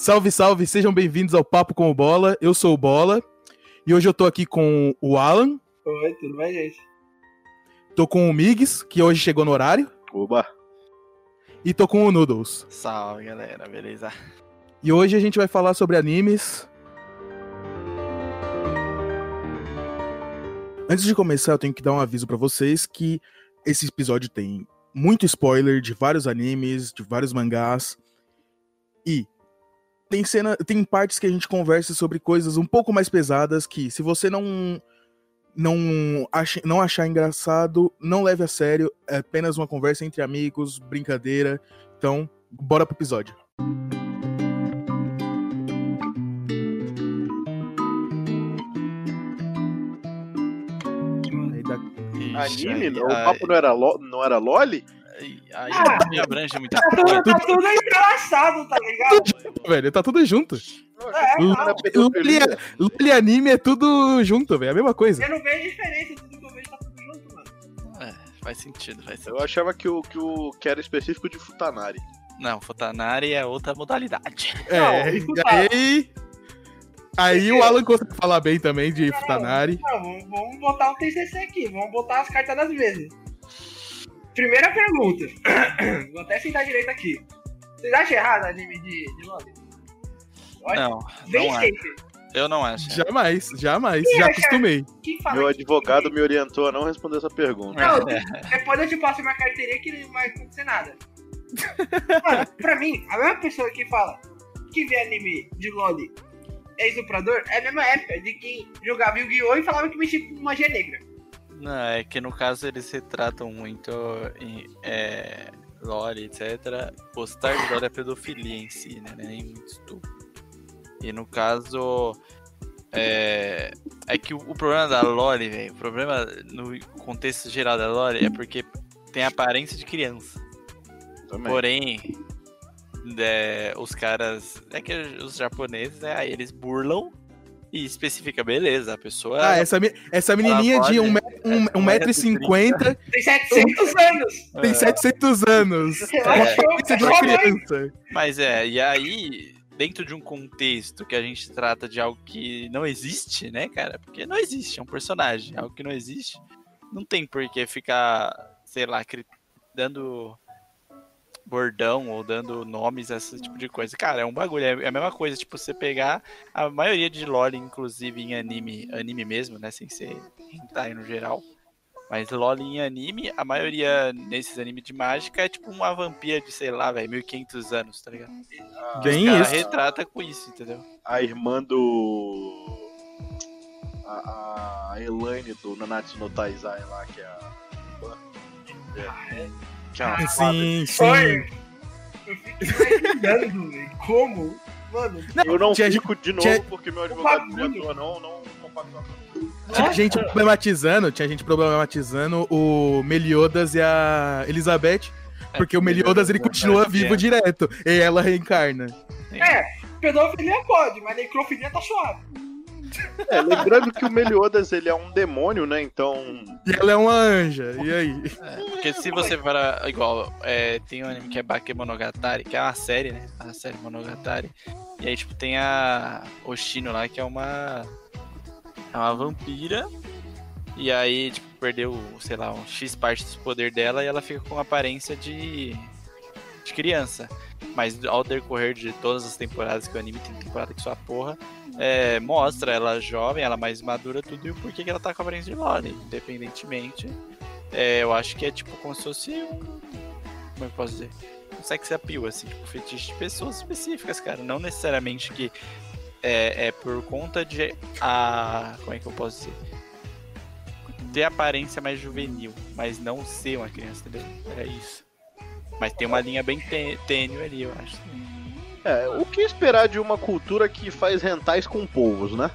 Salve, salve, sejam bem-vindos ao Papo com o Bola. Eu sou o Bola e hoje eu tô aqui com o Alan. Oi, tudo bem, gente? Tô com o Migs, que hoje chegou no horário. Oba! E tô com o Noodles. Salve, galera, beleza? E hoje a gente vai falar sobre animes. Antes de começar, eu tenho que dar um aviso pra vocês que esse episódio tem muito spoiler de vários animes, de vários mangás. E tem cena, tem partes que a gente conversa sobre coisas um pouco mais pesadas que se você não não acha, não achar engraçado, não leve a sério, é apenas uma conversa entre amigos, brincadeira. Então, bora pro episódio. Anime? o papo não era, lo, não era Loli? Aí, Ah. me abrange muita Tá coisa. tudo, tá tudo entrelaçado, tá ligado? Velho, tá tudo junto. É, Lu- cara, Luli, Luli e anime é tudo junto, velho. É a mesma coisa. eu não vejo diferença, tudo que eu vejo tá tudo junto, mano. É, faz sentido, faz sentido. Eu achava que o que, o, que era específico de Futanari. Não, Futanari é outra modalidade. É, Não, e aí. Aí o Alan consegue falar bem também de Futanari. Não, vamos, vamos botar um TCC aqui, vamos botar as cartas das vezes. Primeira pergunta. Vou até sentar direito aqui. Vocês acham errado anime de, de Não, Bem não safe. Eu não acho. Jamais, jamais. Quem Já acha- acostumei. Que Meu que- advogado me orientou a não responder essa pergunta. Não, É. depois eu te passo minha carteirinha que não vai acontecer nada. Mano, pra mim, a mesma pessoa que fala que vê anime de Loli é estuprador é a mesma época de quem jogava Yu-Gi-Oh! e falava que mexia com magia negra. Não, é que no caso eles retratam muito em é, lore, etc. Postar de lore é pedofilia em si, né? Nem muito estupro. E no caso. É, é que o, o problema da lore, velho, o problema no contexto geral da lore é porque tem aparência de criança. Também. Porém, é, os caras. É que os japoneses, né? Aí eles burlam e especifica, beleza, a pessoa. Ah, essa, essa menininha de pode- 1,50m é, Tem 700 anos! tem 700 anos. Eu Com a acho- aparência de uma criança. Mas é, e aí, dentro de um contexto que a gente trata de algo que não existe, né, cara? Porque não existe, é um personagem, algo que não existe. Não tem por que ficar, sei lá, dando bordão ou dando nomes esse tipo de coisa. Cara, é um bagulho, é é a mesma coisa, tipo, você pegar a maioria de lore, inclusive em anime, anime mesmo, né, sem ser hentai no geral. Mas LOL em anime, a maioria nesses animes de mágica é tipo uma vampira de, sei lá, velho, 1500 anos, tá ligado? Bem Os cara isso. retrata com isso, entendeu? A irmã do. A, a Elaine do Nanatsu no Taizai lá, que é a. É, que é Sim, sim. Eu fico imaginando, velho. Como? Mano, Eu não Tinha fico de novo tinha- porque meu advogado me bagulho. orientou a não, não. Tinha gente problematizando, tinha gente problematizando o Meliodas e a Elizabeth. Porque o Meliodas ele continua É. vivo direto. E ela reencarna. é, pedofilia pode, mas necrofilia tá suave. É, lembrando que o Meliodas ele é um demônio, né? Então. E ela é uma anja. E aí? É, porque se você para. Igual, é, tem um anime que é Bakemonogatari, que é uma série, né? A série Monogatari. E aí, tipo, tem a Oshino lá, que é uma. É uma vampira. E aí, tipo, perdeu, sei lá, um X parte do poder dela e ela fica com aparência de. de criança. Mas ao decorrer de todas as temporadas que o anime tem temporada que sua porra, é, mostra ela jovem, ela mais madura, tudo e o porquê que ela tá com a aparência de Lore, independentemente. É, eu acho que é tipo como se fosse um. Como eu posso dizer? Um sex appeal, assim, tipo, fetiche de pessoas específicas, cara. Não necessariamente que é, é por conta de a. Como é que eu posso dizer? Ter aparência mais juvenil, mas não ser uma criança, entendeu? É isso. Mas tem uma linha bem tê- tênue ali, eu acho. É, o que esperar de uma cultura que faz rentais com povos, né?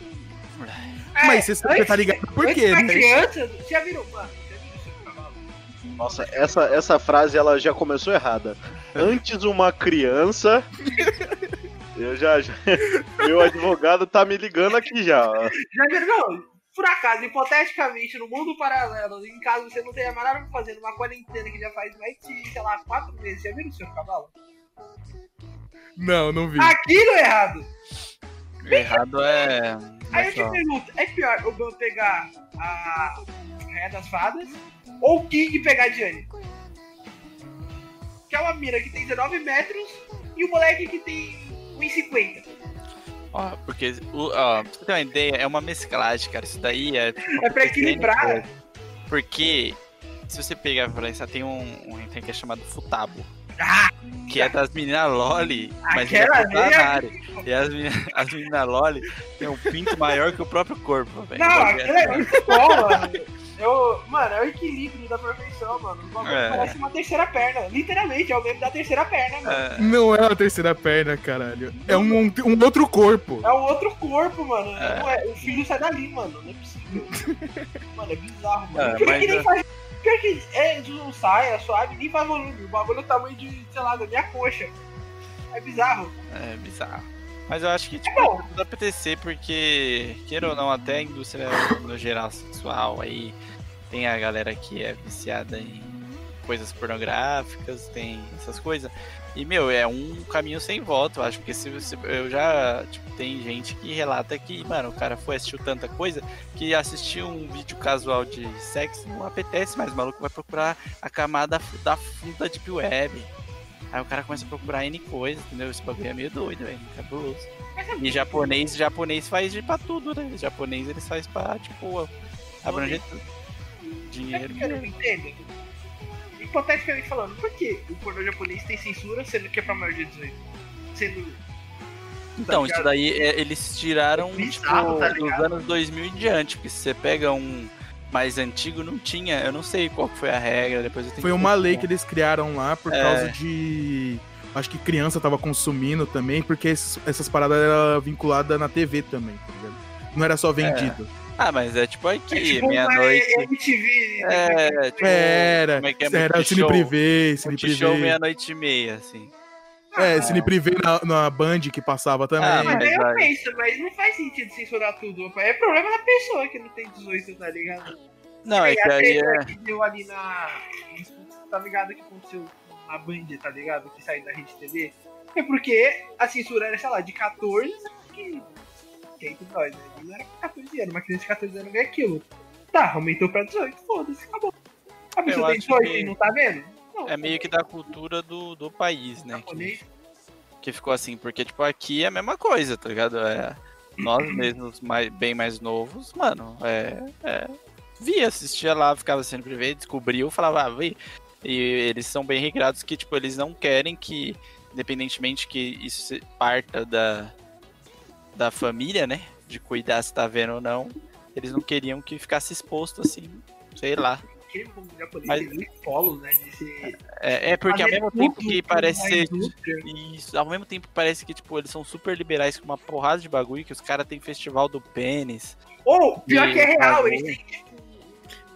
É, Mas você, você tá ligado por quê, né? criança, já virou, mano, já virou seu cavalo? Nossa, essa, essa frase ela já começou errada. Antes uma criança. Eu já, já- Meu advogado tá me ligando aqui já. Já virou, não, por acaso, hipoteticamente, no mundo paralelo, em caso você não tenha mais nada pra fazer numa quarentena que já faz mais de, sei lá, quatro meses, já viram o seu cavalo? Não, não vi. Aquilo é errado. Errado é. Aí eu te pergunto, é pior o Ben pegar a Rainha das Fadas ou o King pegar a Diane? Que é uma mira que tem 19 metros e o moleque que tem 1,50. Ó, porque, o- ó, pra você ter uma ideia, é uma mesclagem, cara. Isso daí é. É pra equilibrar. Porque, se você pegar pra pensar, tem um, um item que é chamado Futabo. Ah, Que é das meninas Loli, mas Aquela é ali é-. E as meninas, as meninas Loli tem um pinto maior que o próprio corpo, velho. não, bagulho aquilo é muito bom, mano. Eu, mano, é o equilíbrio da perfeição, mano. O bagulho É. parece uma terceira perna. Literalmente, é o meme da terceira perna, mano. É, Não é a terceira perna, caralho. É um, um, um outro corpo. É um outro corpo, mano. É. Não é- o filho sai dali, mano. Não é possível. mano, é bizarro, mano. É, mas que nem é- faz. Pior que é, não sai, é suave, nem faz volume. O bagulho é o tamanho de, sei lá, da minha coxa. É bizarro. é bizarro. Mas eu acho que, É tipo, bom. dá pra tecer porque, queira ou não, até a indústria no geral sexual aí tem a galera que é viciada em coisas pornográficas, tem essas coisas. E, meu, é um caminho sem volta, eu acho, porque se você. Eu já. Tipo, tem gente que relata que, mano, o cara foi assistiu tanta coisa que assistir um vídeo casual de sexo não apetece mais. O maluco vai procurar a camada da funda Deep Web. Aí o cara começa a procurar N coisas, entendeu? Esse bagulho é meio doido, velho. Cabuloso. É E japonês, japonês faz de pra tudo, né? Japonês eles faz pra, tipo, abranger tudo. Sabe Dinheiro. que eu não entendo? Hipoteticamente falando, por que o pornô japonês tem censura sendo que é pra maior de 18? Sendo. Então, tá isso daí é- eles tiraram, É bizarro, tipo, tá dos anos 2000 em diante. Porque se você pega um mais antigo, não tinha. Eu não sei qual foi a regra, depois eu tenho Foi que uma lei que eles criaram lá por É. causa de. Acho que criança tava consumindo também, porque esses- essas paradas eram vinculadas na TV também, tá ligado? Não era só vendido. Ah, mas é tipo É aqui, tipo uma meia-noite. MTV. É, tipo, Era, como é que é? era Multishow. Cine Privé, Cine Privé. meia-noite e meia, assim. É, Cine Privé na, na Band que passava também. Ah, Mas aí eu vai. penso, mas não faz sentido censurar tudo. É problema da pessoa que não tem 18, tá ligado? Não, é que aí é. que deu ali na. Tá ligado que aconteceu na Band, tá ligado? Que saiu da Rede TV. É porque a censura era, sei lá, de 14 que. Que aí tudo nós, né? Não era pra 14 anos, uma criança de 14 anos vê aquilo. Tá, aumentou pra 18, foda-se, acabou. A pessoa tem acho 18 que e não tá vendo? Não, É meio que da cultura do, do país, né? Que, que ficou assim, porque, tipo, aqui é a mesma coisa, tá ligado? É, nós mesmos, mais, bem mais novos, mano, é, é, via, assistia lá, ficava sempre vendo, descobriu, falava, ah, vi. E eles são bem regrados que, tipo, eles não querem que, independentemente que isso parta da, da família, né? De cuidar se tá vendo ou não, eles não queriam que ficasse exposto assim, sei lá. Mas- polos, né? É, é porque ao mesmo tempo que parece ser. Isso, ao mesmo tempo parece que, tipo, eles são super liberais com uma porrada de bagulho, que os caras têm festival do pênis. Ou, pior que é real, eles têm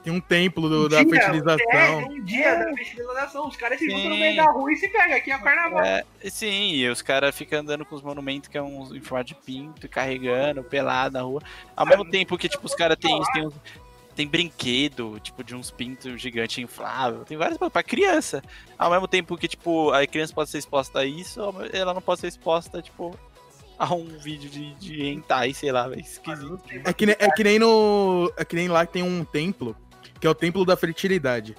Tem um templo do- um da dia, É, fertilização. um dia da fertilização. Os caras se juntam no meio da rua e se pegam. Aqui é o carnaval. É, sim, e os caras ficam andando com os monumentos que é uns em formato de pinto, e carregando, pelado na rua. Ao mesmo tempo que, tipo, os caras têm tem, uns- tem brinquedo, tipo, de uns pintos gigantes inflável, tem várias coisas pra criança. Ao mesmo tempo que, tipo, a criança pode ser exposta a isso, ela não pode ser exposta, tipo, a um vídeo de, de hentai, sei lá, é esquisito. É que, é que nem no. É que nem lá que tem um templo, que é o templo da fertilidade.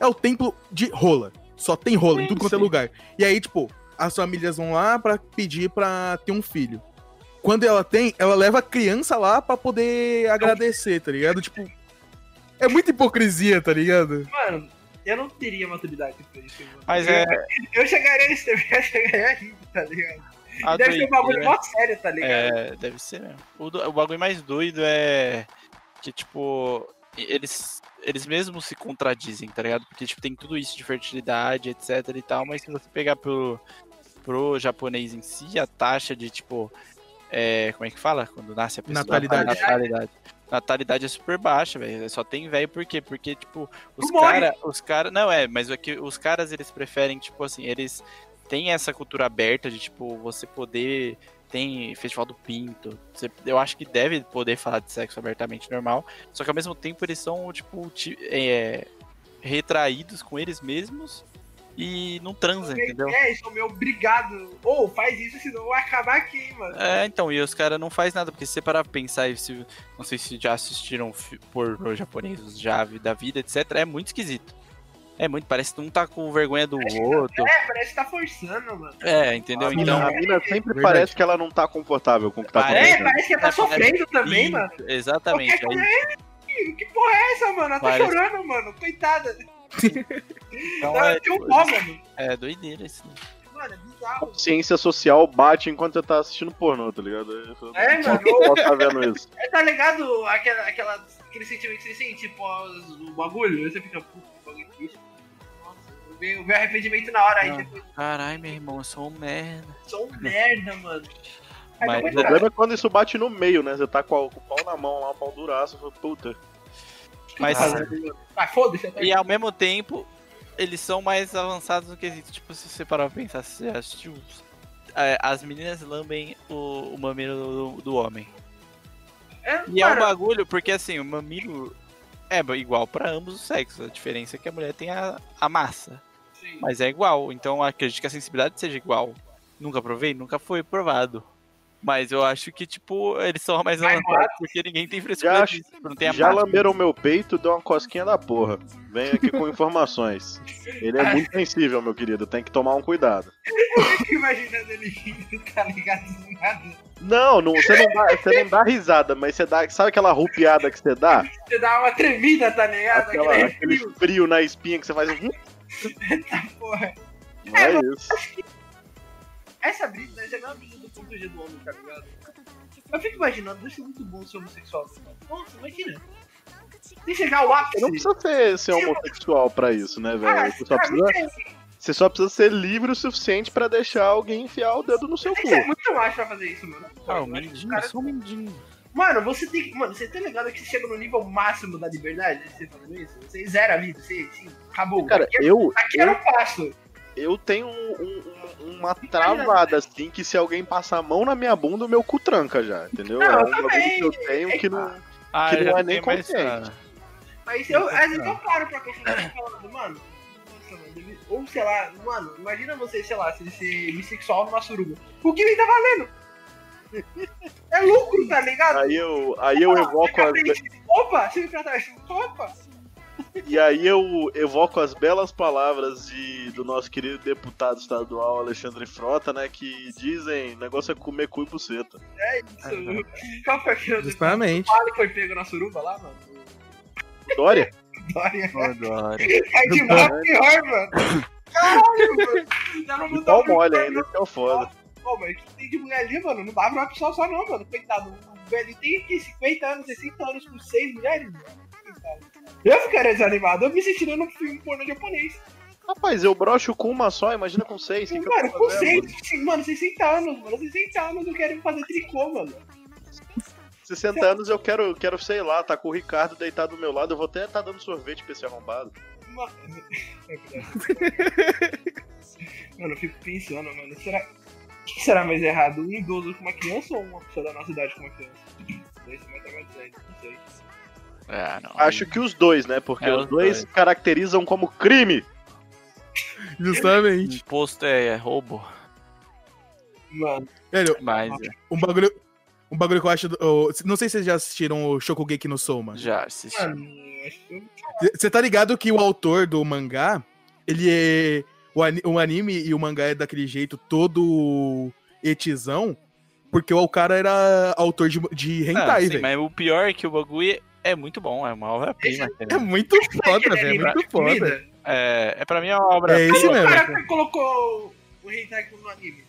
É o templo de rola. Só tem rola em Sim, tudo quanto é sim. lugar. E aí, tipo, as famílias vão lá pra pedir pra ter um filho. Quando ela tem, ela leva a criança lá pra poder agradecer, tá ligado? Tipo. É muita hipocrisia, tá ligado? Mano, eu não teria maturidade pra isso. Mano. Mas eu, é. eu chegaria nesse tempo, eu chegaria rindo, tá ligado? a Deve ser um bagulho doideira- mó sério, tá ligado? É, deve ser mesmo. O, do- o bagulho mais doido é que, tipo, eles, eles mesmos se contradizem, tá ligado? Porque, tipo, tem tudo isso de fertilidade, etc e tal, mas se você pegar pro, pro japonês em si, a taxa de, tipo, é, como é que fala? Quando nasce a pessoa? Natalidade. Natalidade. Natalidade é super baixa, velho. Só tem velho por quê? Porque, tipo, os caras. Os cara, não, é, mas é que os caras eles preferem, tipo assim, eles têm essa cultura aberta de, tipo, você poder. Tem festival do pinto. Eu acho que deve poder falar de sexo abertamente normal. Só que ao mesmo tempo eles são, tipo, ti- é, retraídos com eles mesmos. e não transa, entendeu? É, sou meio obrigado. Ou faz isso, senão vai acabar aqui, mano. É, então, e os caras não faz nada, porque se você parar pra pensar, se, não sei se já assistiram pornô japoneses já da vida, etc, é muito esquisito. É muito, parece que um tá com vergonha do outro. É, parece que tá forçando, mano. É, entendeu? A Então, mina, a mina sempre Verdade. parece que ela não tá confortável com o que tá Parece. É, acontecendo. parece que ela tá É, sofrendo também, Isso, mano. Exatamente. Aí, coisa, que porra é essa, mano? Ela tá Parece- chorando, mano. Coitada. então Ela é, tem um pó, mano. é doideira isso. Mano, é bizarro. Ciência social bate enquanto você tá assistindo pornô, tá ligado? Eu É, só mano. posso estar vendo isso. É, tá ligado aquela, aquela, aquele sentimento que você sente pós o bagulho? Aí você fica, puta, veio, veio arrependimento na hora, aí depois, Caralho, meu irmão, eu sou um merda. sou um merda, mano. Aí Mas- O problema é quando isso bate no meio, né? Você tá com, a- com o pau na mão lá, o pau duraço, eu falo, puta. Mas. Ah, foda-se, e ao mesmo tempo, eles são mais avançados no quesito. Tipo, se você parar pra pensar, se você assistiu. é, as meninas lambem o, o mamilo do, do homem. É, E é um cara, bagulho, porque assim, o mamilo é igual pra ambos os sexos. A diferença é que a mulher tem a, a massa. Sim. Mas é igual, então acredito que a sensibilidade seja igual. Nunca provei? Nunca foi provado. Mas eu acho que, tipo, eles são mais avançados porque ninguém tem frescura Já, disso. Não tem a já lamberam meu peito, deu uma cosquinha da porra. Venho aqui com informações. Ele é muito sensível, meu querido, tem que tomar um cuidado. Eu fico imaginando ele rindo, tá ligado? Não, não você, não dá, você não dá risada, mas você dá. Sabe aquela rupiada que você dá? Você dá uma tremida, tá ligado? Aquela, Aquele aquele frio, frio na espinha que você faz. Um- porra. Não é isso. Essa brisa, essa é a mesma brisa do ponto G do homem, tá ligado? Eu fico imaginando, deve ser muito bom ser homossexual. Nossa, imagina. Sem chegar ao ápice. Você não precisa ser, ser homossexual pra isso, né, Ah, velho? Você só, precisa, é- você só precisa ser livre o suficiente pra deixar alguém enfiar o dedo no seu Tem que ser cu. muito macho pra fazer isso, mano. Ah, o que mindinho, caras- só um mindinho. Mano, você tem que. Mano, você tá ligado que você chega no nível máximo da liberdade? Você fazendo isso? Você zera a vida, você. Assim, acabou. Cara, aqui, eu, aqui era o passo. eu tenho um- um- uma travada assim que se alguém passar a mão na minha bunda, o meu cu tranca já, entendeu? Não, é eu um bagulho que eu tenho que não. Ah, Que eu não já é nem consciente. Mas eu, às vezes eu paro pra pensar falando, mano. Nossa, mano, deve- ou sei lá, mano, imagina você, sei lá, se ser bissexual numa suruba. O que tá valendo? É lucro, tá ligado? Aí eu, aí eu evoco as, Opa, vem pra trás. Opa! e aí eu evoco as belas palavras de, do nosso querido deputado estadual Alexandre Frota, né? Que dizem, o negócio é comer cu e buceta. Isso. Qual foi aquele Justamente. fala que foi pego na suruba lá, mano? Dória? Dória. Adoro. Aí de mal pior, mano. Caralho, mano. Pau um mole ainda, que é o foda. Pô, mas o que tem de mulher ali, mano? Não dá pra uma pessoa só, não, mano. Coitado. O velho tem aqui 50 anos, 60 anos com seis mulheres, mano. Eu ficaria desanimado, eu me sentindo num filme pornô japonês. Rapaz, eu brocho com uma só, imagina com seis. Que que mano, com seis, sim, mano, 60 anos, mano. 60 anos eu quero fazer tricô, mano. 60 anos eu quero, quero, sei lá, tá com o Ricardo deitado do meu lado, eu vou até estar dando sorvete pra esse arrombado. Mano, Mano, eu fico pensando, mano, será. O que será mais errado? Um idoso com uma criança ou uma pessoa da nossa idade com uma criança? Dois mais traumatizante, não sei. É, não. Acho que os dois, né? Porque É, os dois dois. caracterizam como crime. Justamente. Imposto é, é roubo. Mano, Velho, Mas é, um bagulho. Um bagulho que eu acho. oh, não sei se vocês já assistiram o Shokugeki no Soma. já assisti. Você tá ligado que o autor do mangá, ele é. O, o anime e o mangá é daquele jeito todo etizão, porque o cara era autor de, de Ah, hentai, sim, velho. mas o pior é que o bagulho é muito bom, é uma obra-prima. É entendeu? muito foda, Aquele velho. É muito comida? foda. É, é pra mim é uma obra É esse O mesmo. cara que colocou o hentai no anime.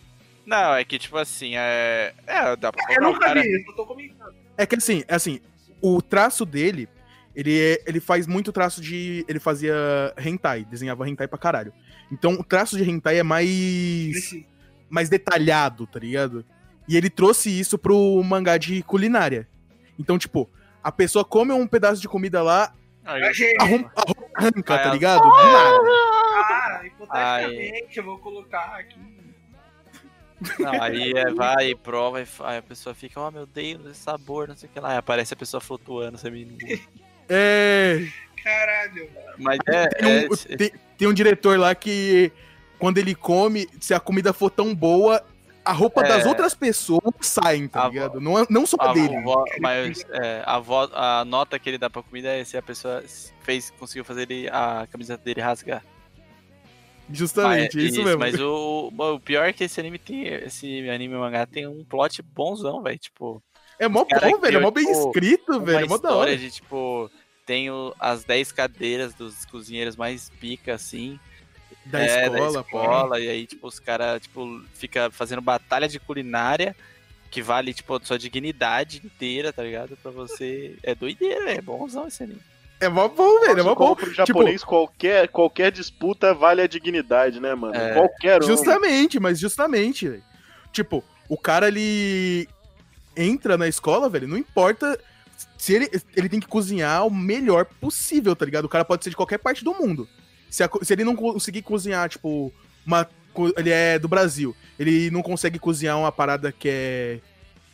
Não, é que tipo assim, é. É, dá pra Eu colocar o nunca cara. vi, eu tô comentando. É que assim, é assim, o traço dele, ele, é- ele faz muito traço de. Ele fazia hentai, desenhava hentai pra caralho. Então o traço de hentai é mais. Mais detalhado, tá ligado? E ele trouxe isso pro mangá de culinária. Então, tipo, a pessoa come um pedaço de comida lá, arranca, Ai, tá ligado? Do nada. Ah, hipoteticamente eu vou colocar aqui. não, aí é, vai prova e aí a pessoa fica, oh meu Deus, esse sabor, não sei o que lá. Aí aparece a pessoa flutuando, você me... É. Caralho. Mas é. Tem, um- é- tem- tem um diretor lá que quando ele come, se a comida for tão boa, a roupa É. das outras pessoas saem, tá A ligado? Não, é- não só A, dele. vo- mas, é, a, vo- a nota que ele dá pra comida é se a pessoa fez, conseguiu fazer ele, a camiseta dele rasgar. Justamente, Mas- é isso, mesmo. Mas o, o pior é que esse anime tem. Esse anime mangá tem um plot bonzão, velho. Tipo, É mó bom, velho. É mó bem tipo, escrito, velho. É mó da hora. história de, tipo, tem o- as 10 cadeiras dos cozinheiros mais pica, assim. Da é, escola, da pô. escola, e aí, tipo, os caras, tipo, fica fazendo batalha de culinária que vale, tipo, a sua dignidade inteira, tá ligado? Pra você. É doideira, velho. É bonzão esse anime. É mó bom, velho. É mó bom. pro japonês, qualquer, qualquer disputa vale a dignidade, né, mano? É. Qualquer um. Justamente, mas justamente, velho. Tipo, o cara ele entra na escola, velho, não importa se ele, ele tem que cozinhar o melhor possível, tá ligado? O cara pode ser de qualquer parte do mundo. Se, a se ele não conseguir cozinhar, tipo, uma. Ele é do Brasil. Ele não consegue cozinhar uma parada que é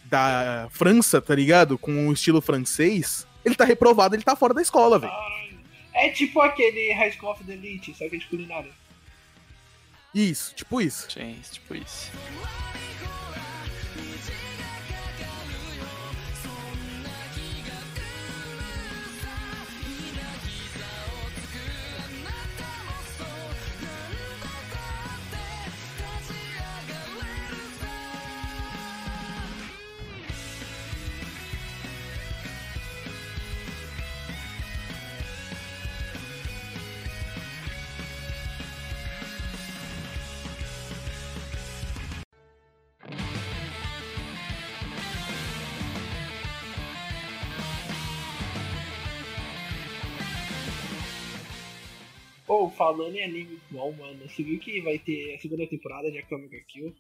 da França, tá ligado? Com um estilo francês. Ele tá reprovado, ele tá fora da escola, velho. É tipo aquele High School of the Elite, só que é de culinária. Isso, tipo isso. Gente, tipo isso. Ou, falando em anime bom, mano, você viu que vai ter a segunda temporada de Akame ga Kill?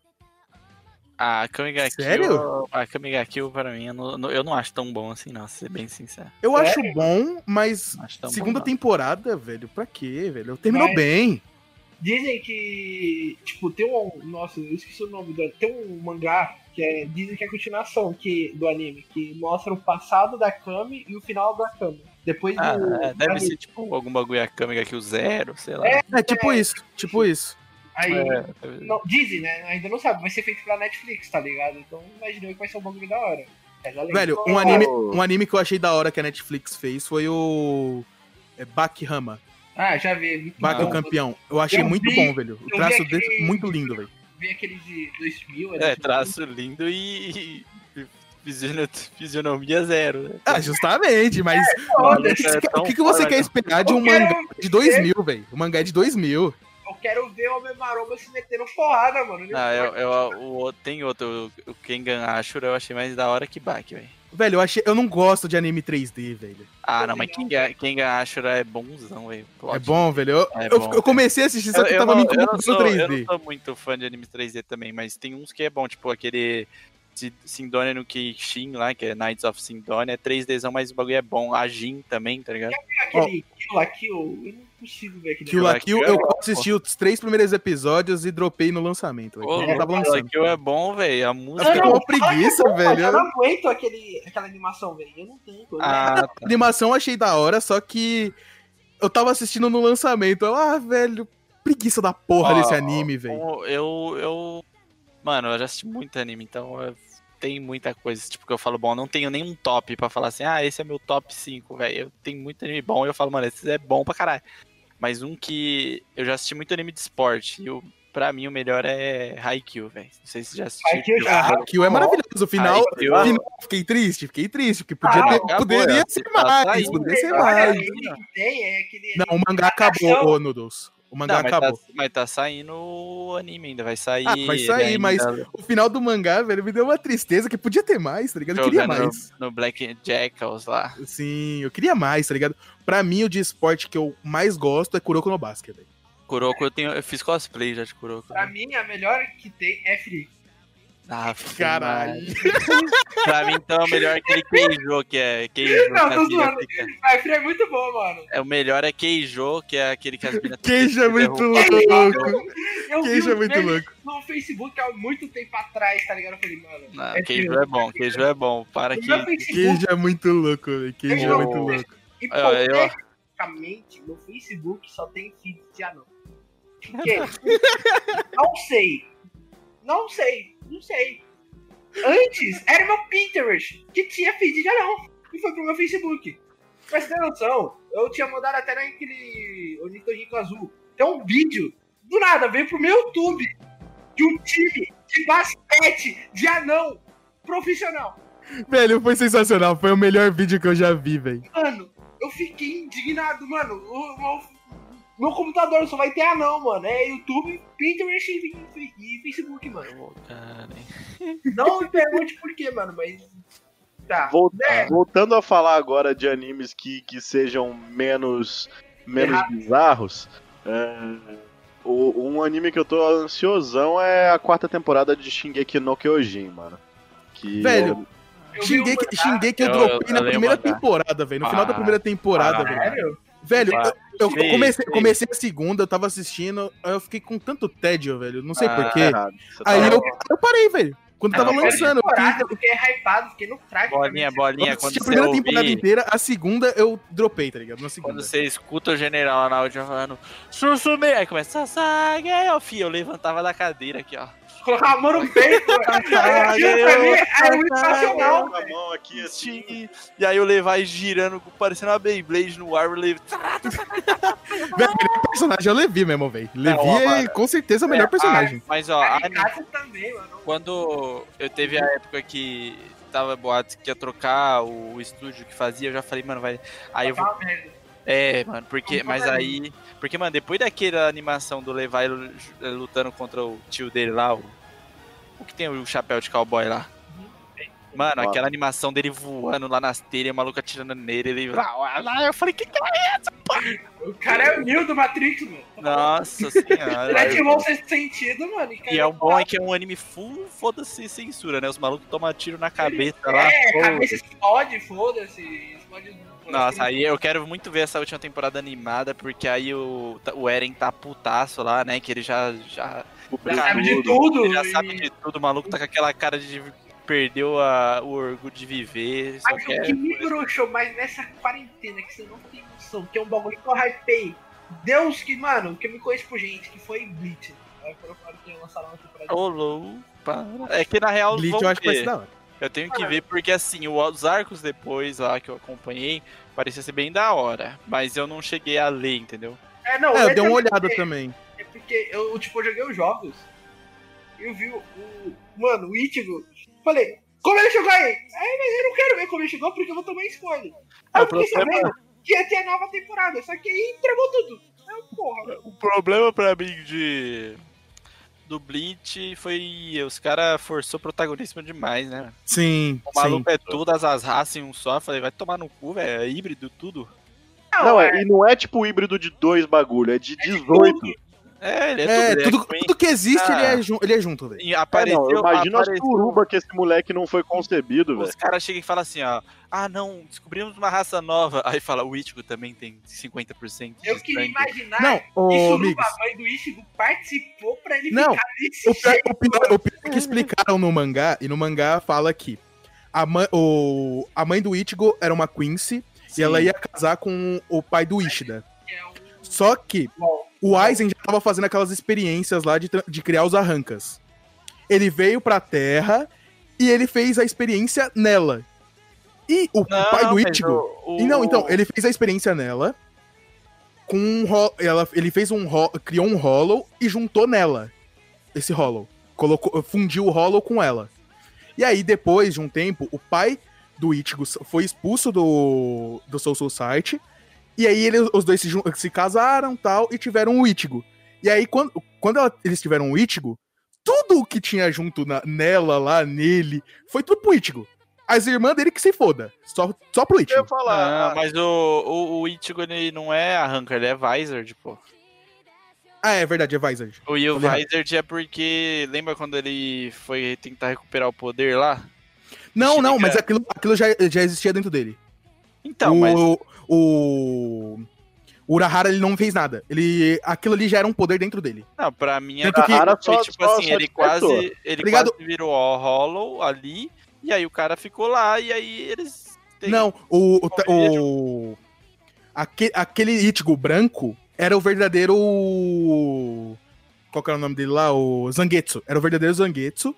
A Kamiga Kill. Sério? A Kamiga Kill, pra mim, eu não, eu não acho tão bom assim, não, ser bem sincero. Eu acho Sério? bom, mas acho segunda bom, não. temporada, velho, pra quê, velho? Terminou Mas- bem. Dizem que, tipo, tem um. Nossa, eu esqueci o nome do. Tem um mangá que é. Dizem que é a continuação que, do anime, que mostra o passado da Kami e o final da Kami. Depois do. Ah, é, deve ser tipo algum bagulho a Kamiga Kill zero, sei lá. É, É tipo isso, tipo isso. Aí. É, Não, dizem, né? Ainda não sabe, vai ser feito pela Netflix, tá ligado? Então imaginei que vai ser um bagulho da hora. Velho, um ó, anime, um anime que eu achei da hora que a Netflix fez foi o. É Bakihama, Ah, já vi. Muito Baki o campeão. Eu achei Eu muito vi- bom, velho. O traço dele aquele- muito lindo, velho. Vi aquele de 2000. É, né? traço lindo e. fisiono- Fisionomia zero, né? Ah, justamente, mas Foda, o que, que- é o que que você quer esperar de Eu um mangá de 2000, velho? O mangá é de 2000. Eu quero ver o Homem-Maromba se metendo porrada, mano. Não, eu, eu, o, outro- tem outro, o Kengan Ashura eu achei mais da hora que Baki, velho. Velho, eu, achei, eu não gosto de anime 3D, velho. Ah, não, mas Kengan, Kengan Ashura é bonzão, velho. É bom, velho. Eu, É eu- bom, eu comecei a assistir, só que tava me não- eu, incomodando não no sou, eu não 3D. sou muito fã de animes 3D também, mas tem uns que é bom, tipo aquele Si- Sindonia no Keishin lá, que é Knights of Sindonia, é 3Dzão, mas o bagulho é bom. A Jin também, tá ligado? Aquele Kill la Kill, eu não consigo ver aquele Kill la Kill, eu assisti os três primeiros episódios e dropei no lançamento. velho. Ô, Quando tava lançando. Kill é bom, velho. A Eu música. uma preguiça, velho. Eu não aguento aquele, aquela animação, velho. Eu não não- Ah, A animação eu achei da hora, só que eu tava assistindo no lançamento. Eu, ah, velho, preguiça da porra Ó, desse anime, velho. Eu, eu. Mano, eu já assisti muito anime, então eu- tem muita coisa, tipo, que eu falo, bom, eu não tenho nenhum top pra falar assim, ah, esse é meu top 5, velho. Eu tenho muito anime bom e eu falo, mano, esse é bom pra caralho. Mas um que eu já assisti muito anime de esporte, e o, pra mim o melhor é Haikyuu, velho. Não sei se você já assistiu. Haikyuu já. Kill é maravilhoso. O final, Haikyuu- final, fiquei triste, fiquei triste, porque podia Ah, ter, acabou, poderia é, ser tá mais, saindo, poderia ser mais. tem é aquele. Não, o mangá acabou, ô Noodles. O mangá Não, mas tá, acabou. mas tá saindo o anime ainda, vai sair. Ah, vai sair, ainda mas o final do mangá, velho, me deu uma tristeza que podia ter mais, tá ligado? Eu queria mais. No, no Black Jackals lá. Sim, eu queria mais, tá ligado? Pra mim, o de esporte que eu mais gosto é Kuroko no Basket, velho. Kuroko, eu, tenho, eu fiz cosplay já de Kuroko. Pra mim, a melhor que tem é Free. Ah, Caralho. Pra mim, então, é o melhor aquele Keijo, que é Keijo. Não, que tô zoando. fica- Ah, Free é muito bom, mano. É o melhor é Keijo, que é aquele que as minas Queijo é muito louco. Eu vi Queijo é muito louco. no Facebook há muito tempo atrás, tá ligado? Eu falei, mano. Não, é Keijo Free. é bom, Keijo é bom. Para que. Facebook, Queijo é muito louco, velho. Queijo é Eu- muito louco. hipoteticamente, no Facebook só tem feed de anão. Por quê? não sei. Não sei. Não sei. Antes, era meu Pinterest, que tinha feed de anão. E foi pro meu Facebook. Pra você ter noção, eu tinha mandado até naquele ornitorrinco azul. Tem um vídeo, do nada, veio pro meu YouTube, de um time de basquete de anão profissional. Velho, foi sensacional. Foi o melhor vídeo que eu já vi, velho. Mano, eu fiquei indignado, mano. O, meu, meu computador só vai ter anão, mano. É YouTube, Pinterest e, Facebook, mano. Não me pergunte por quê, mano, mas. Tá. Vol- É. Voltando a falar agora de animes que, que sejam menos, menos Errado. bizarros, é, o- um anime que eu tô ansiosão é a quarta temporada de Shingeki no Kyojin, mano. Que Velho, Eu Shingeki, Shingeki eu Eu- dropei eu na um leio primeira mangá. temporada, velho. No final da Ah, primeira temporada, para. velho. Sério? Velho, Ah, eu, eu comecei, comecei a segunda, eu tava assistindo, aí eu fiquei com tanto tédio, velho. Não sei Ah, porquê. Você tá Aí eu, eu parei, velho. Quando Ah, tava não, lançando, eu temporada, fiquei, eu fiquei hypado, fiquei no traje. bolinha, eu bolinha, quando assisti a você primeira temporada ouvir, inteira, a segunda eu dropei, tá ligado? Na segunda. quando você escuta o general lá na áudio falando Susume, aí começa Sasage, aí ó, filho, eu levantava da cadeira aqui, ó. A mão no peito, mim é muito a mão aqui assim. E aí eu levar girando, parecendo uma Beyblade no ar. Velho, o melhor personagem é o Levi mesmo, velho. Levi é mano. com certeza o melhor personagem. Mas ó, a Caricato também, mano. Quando eu teve a época que tava boatos que ia trocar o estúdio que fazia, eu já falei, mano, vai. Aí eu vou. Tá. É, mano, porque. Mas aí. Porque, mano, depois daquela animação do Levi lu- lutando contra o tio dele lá, o. O que tem o chapéu de cowboy lá? Mano, aquela animação dele voando lá nas telhas, o maluco atirando nele, ele. Lá, eu falei, que que é? O cara é o Neo do Matrix, mano. Nossa senhora. Ele ativou o sexto sentido, mano. E caiu é um bom é que é um anime full, foda-se censura, né? Os malucos tomam tiro na cabeça lá. É, pô. cabeça explode, foda-se. Explode. Nossa, aí eu quero muito ver essa última temporada animada, porque aí o, o Eren tá putaço lá, né? Que ele já, já, Descobriu Sabe de tudo. ele já e- sabe de tudo, o maluco tá com aquela cara de perdeu a- o orgulho de viver. Mas o que me bruxou mais nessa quarentena, que você não tem noção, que é um bagulho que eu hypei. Deus que, mano, que eu me conheço por gente, que foi Bleach. Aí quando eu falo que ia lançar uma temporada. Ô, louco, para. É que na real, Bleach vamos eu acho que vai ser da hora. Eu tenho que ver, porque assim, o- os arcos depois lá que eu acompanhei, parecia ser bem da hora. Mas eu não cheguei a ler, entendeu? É, não, É, eu é dei uma também- olhada também. É porque eu, tipo, eu joguei os jogos. Eu vi o. o- mano, o Ichigo. Falei, como ele chegou aí? Aí, mas eu não quero ver como ele chegou porque eu vou tomar spoiler. Aí É, eu o fiquei problema- sabendo que ia ter a nova temporada, só que aí entregou tudo. Eu, porra. O problema pra mim de. Do Bleach foi. Os caras forçou protagonismo demais, né? Sim, O sim. maluco é todas as raças em um só. Falei, vai tomar no cu, velho. É híbrido, tudo. Não, é, e não é tipo híbrido de dois bagulho, é de 18. É, ele é, É, tudo. é tudo que existe, Ah. ele, é ele é junto, velho. É, apareceu, não, imagina apareceu- suruba que esse moleque não foi concebido, velho. Os caras chegam e falam assim, ó. Ah, não, descobrimos uma raça nova. Aí fala, o Ichigo também tem 50% de Eu queria sangue. imaginar Não, que ô, Suruba, amigos. a mãe do Ichigo, participou pra ele Não, ficar desse O pior, jeito. o pior- o pior é que explicaram no mangá, e no mangá fala que a mãe, o, a mãe do Ichigo era uma Quincy, e ela ia casar com o pai do Ishida. que é um- Só que Bom, o Aizen já tava fazendo aquelas experiências lá de, de criar os arrancas. Ele veio pra Terra e ele fez a experiência nela. E o, o Não, pai do Ichigo. o- E não, o- então, ele fez a experiência nela. Com um ela, ele fez um criou um hollow e juntou nela esse hollow. Colocou, fundiu o hollow com ela. E aí depois de um tempo, o pai do Ichigo foi expulso do do Soul Society. E aí ele- os dois se, se casaram, tal, e tiveram o Ichigo. E aí quando, quando ela- eles tiveram o Ichigo, tudo o que tinha junto na- nela lá nele foi tudo pro Ichigo. As irmãs dele que se foda, só só pro Eu Ichigo. ia falar, Não, mas o, o, o Ichigo ele não é arranca, ele é Vizard, pô. Ah, é verdade, é Vizard. O e Vizard é porque. Lembra quando ele foi tentar recuperar o poder lá? Não, não, mas aquilo, aquilo já, já existia dentro dele. Então, o, mas. O, o Urahara, ele não fez nada. Ele, aquilo ali já era um poder dentro dele. Não, pra mim Tanto que- era só- tipo só- assim, só ele quase. Ele Obrigado. quase virou o Hollow ali. E aí o cara ficou lá e aí eles. Não, o, o, o, aque- aquele Ichigo branco era o verdadeiro Qual que era o nome dele lá? O Zangetsu. Era o verdadeiro Zangetsu.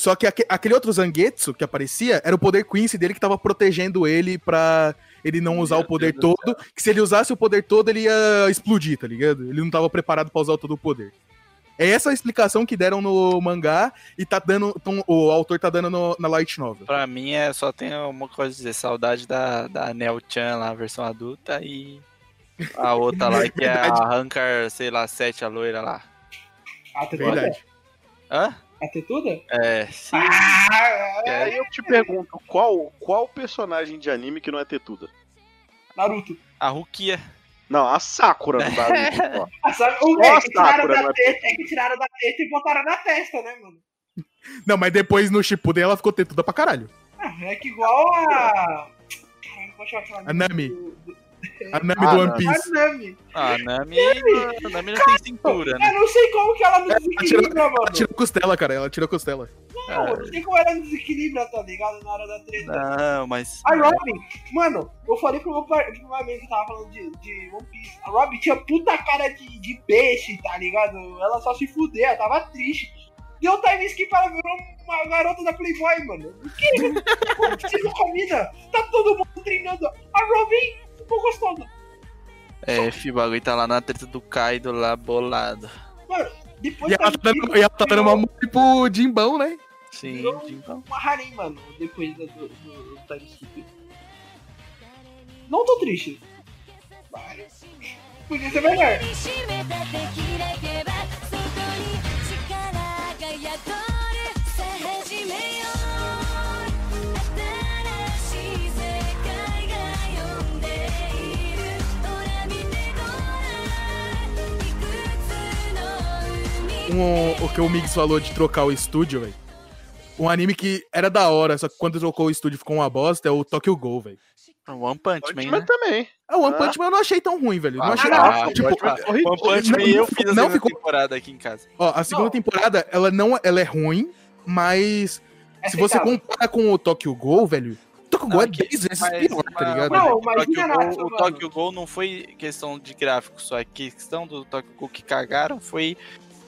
Só que aque- aquele outro Zangetsu que aparecia era o poder Quincy dele que tava protegendo ele pra ele não usar Meu o poder Deus do todo. Que se ele usasse o poder todo, ele ia explodir, tá ligado? Ele não tava preparado pra usar todo o poder. É essa a explicação que deram no mangá e tá dando. tão- o autor tá dando no- na Light Novel. Pra mim é só tem uma coisa a dizer, saudade da, da Nel-chan lá, a versão adulta, e a outra lá que é a. Rankar, sei lá, 7, a loira lá. A tetuda? Verdade. Hã? A tetuda? É, sim. Ah, É, Aí eu te pergunto, qual, qual personagem de anime que não é tetuda? Naruto. A Rukia. Não, a Sakura no Naruto, ó. Sabe? O é que tiraram Sakura, da não é teta, é que tiraram da teta e botaram na testa, né, mano? Não, mas depois no Shippuden ela ficou tetuda pra caralho. Ah, é que igual a. Caralho, qual chama aquela A Nami. do- do- A Nami Ah, do. One A Piece. Nami. Ah, a Nami, a Nami não tem cintura, né? Eu não sei como que ela não ela desequilibra, Ela mano. tirou costela, cara. Ela tirou costela. Não, eu não sei como ela desequilibra, tá ligado? Na hora da treta. Não, mas. A Robin, mano, eu falei pro meu, par- pro meu amigo que tava falando de, de One Piece. A Robin tinha puta cara de, de peixe, tá ligado? Ela só se fudeu, ela tava triste. Deu time skip, ela virou uma garota da Playboy, mano. O que? Não precisa de comida. Tá todo mundo treinando. A Robin ficou gostosa. É, fi, o bagulho tá lá na treta do Kaido lá bolado. Depois E ela tá dando, e ela tá dando uma pro Jimbão, né? Sim, Virou então. uma harem, mano, depois do, do, do time skip. Não tô triste. Mas Podia ser melhor. Um, o que o Mix falou de trocar o estúdio, velho. Um anime que era da hora, só que quando trocou o estúdio ficou uma bosta, é o Tokyo Ghoul, velho. One Punch Man, Punch né? Man também. Ah, o One Ah. Punch Man eu não achei tão ruim, velho. Não Ah, achei. ah, tipo, Punch Man foi One Punch Man Não, eu fiz a não segunda ficou- temporada aqui em casa. ó, a segunda Não. temporada, ela não ela é ruim, mas se você compara com o Tokyo Ghoul, velho, o Tokyo Ghoul é que- 10 vezes mas- pior, tá ligado? Não, o mas Tokyo Ghoul- Natsu, o? Tokyo Ghoul não foi questão de gráfico só, a questão do Tokyo Ghoul que cagaram foi